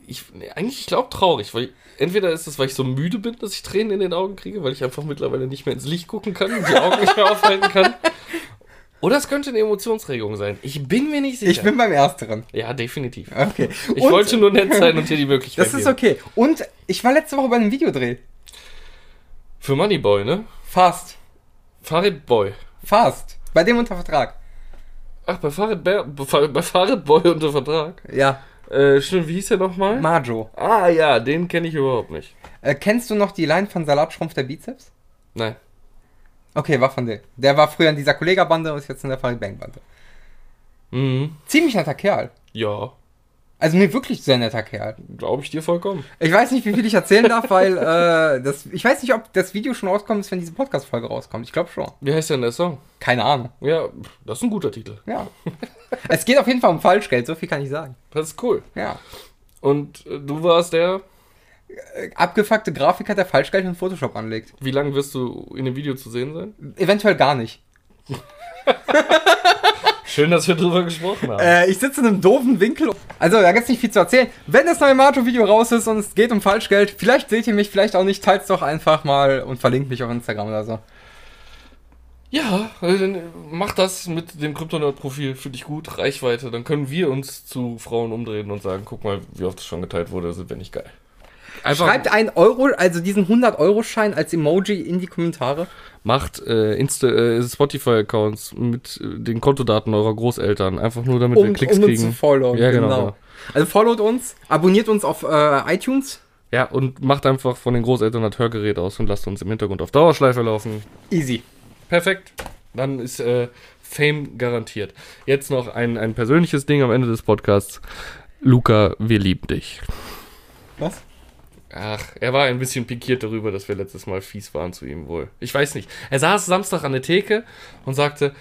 Ich, nee, eigentlich, ich glaube traurig, weil entweder ist es, weil ich so müde bin, dass ich Tränen in den Augen kriege, weil ich einfach mittlerweile nicht mehr ins Licht gucken kann und die Augen nicht mehr aufhalten kann. Oder es könnte eine Emotionsregung sein. Ich bin mir nicht sicher. Ich bin beim Ersteren. ja, definitiv. Okay. Ich Und- wollte nur nett sein und dir die Möglichkeit Das ist geben. okay. Und ich war letzte Woche bei einem Videodreh. Für Moneyboy, ne? Fast. Fahrradboy. Fast. Bei dem unter Vertrag. Ach, bei Fahrradboy, bei Fahrradboy unter Vertrag. Ja. Äh, stimmt, wie hieß der nochmal? Majo. ah ja, den kenne ich überhaupt nicht. Äh, kennst du noch die Line von Salatschrumpf der Bizeps? Nein. Okay, war von dem. Der war früher in dieser Kollega-Bande und ist jetzt in der Farid Bang-Bande. Mhm. Ziemlich netter Kerl. Ja, Also nee, wirklich sehr netter Kerl. glaube ich dir vollkommen. Ich weiß nicht, wie viel ich erzählen darf, weil äh, das, ich weiß nicht, ob das Video schon rauskommt, ist, wenn diese Podcast-Folge rauskommt. Ich glaube schon. Wie heißt denn der Song? Keine Ahnung. Ja, das ist ein guter Titel. Ja. es geht auf jeden Fall um Falschgeld, so viel kann ich sagen. Das ist cool. Ja. Und äh, du warst der, Äh, Abgefuckte Grafiker, der Falschgeld in Photoshop anlegt. wie lange wirst du in dem Video zu sehen sein? Eventuell gar nicht. Schön, dass wir drüber gesprochen haben. Äh, ich sitze in einem doofen Winkel. Also, da gibt's nicht viel zu erzählen. Wenn das neue Mato-Video raus ist und es geht um Falschgeld, vielleicht seht ihr mich, vielleicht auch nicht, teilt's doch einfach mal und verlinkt mich auf Instagram oder so. Ja, äh, dann äh, mach das mit dem Kryptonerd-Profil, finde ich gut, Reichweite. Dann können wir uns zu Frauen umdrehen und sagen, guck mal, wie oft das schon geteilt wurde, sind wir nicht geil. Einfach Schreibt einen Euro, also diesen 100-Euro-Schein als Emoji in die Kommentare. macht äh, äh, Spotify-Accounts mit äh, den Kontodaten eurer Großeltern, einfach nur damit wir Um, um Klicks uns zu kriegen. followen. Ja, genau, genau. Also followt uns, abonniert uns auf äh, iTunes. Ja, und macht einfach von den Großeltern das Hörgerät aus und lasst uns im Hintergrund auf Dauerschleife laufen. Easy. Perfekt. Dann ist äh, Fame garantiert. Jetzt noch ein, ein persönliches Ding am Ende des Podcasts. Luca, wir lieben dich. Was? Ach, er war ein bisschen pikiert darüber, dass wir letztes Mal fies waren zu ihm wohl. Ich weiß nicht. Er saß Samstag an der Theke und sagte,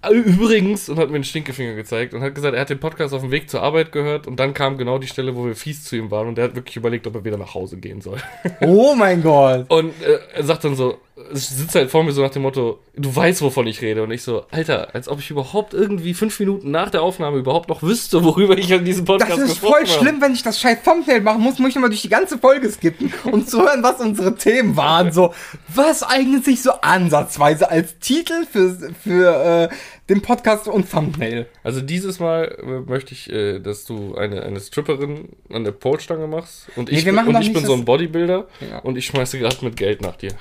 "Ah, übrigens, und hat mir einen Stinkefinger gezeigt und hat gesagt, er hat den Podcast auf dem Weg zur Arbeit gehört und dann kam genau die Stelle, wo wir fies zu ihm waren und der hat wirklich überlegt, ob er wieder nach Hause gehen soll. Oh mein Gott. Und äh, er sagt dann so, sitzt halt vor mir so nach dem Motto, du weißt, wovon ich rede. Und ich so, Alter, als ob ich überhaupt irgendwie fünf Minuten nach der Aufnahme überhaupt noch wüsste, worüber ich an diesem Podcast Das ist gesprochen voll habe. schlimm, wenn ich das scheiß Thumbnail machen muss, muss ich immer durch die ganze Folge skippen, um zu hören, was unsere Themen waren. So, was eignet sich so ansatzweise als Titel für, für äh, den Podcast und Thumbnail? Also dieses Mal äh, möchte ich, äh, dass du eine, eine Stripperin an der Polstange machst und ich, Nee, wir bin, und ich bin so ein Bodybuilder Ja. und ich schmeiße gerade mit Geld nach dir.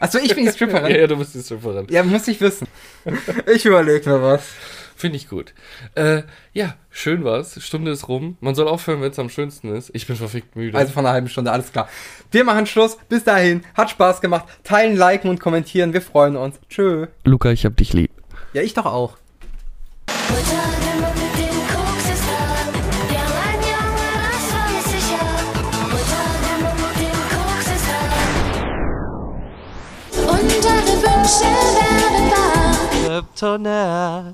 Achso, ich bin die Ja, Stripperin. ja, du bist die Stripperin. Ja, muss ich wissen. Ich überlege mir was. Finde ich gut. Äh, ja, schön war's. Stunde ist rum. Man soll aufhören, wenn es am schönsten ist. Ich bin verfickt müde. Also von einer halben Stunde, alles klar. Wir machen Schluss. Bis dahin. Hat Spaß gemacht. Teilen, liken und kommentieren. Wir freuen uns. Tschö. Luca, ich hab dich lieb. Ja, ich doch auch. Da.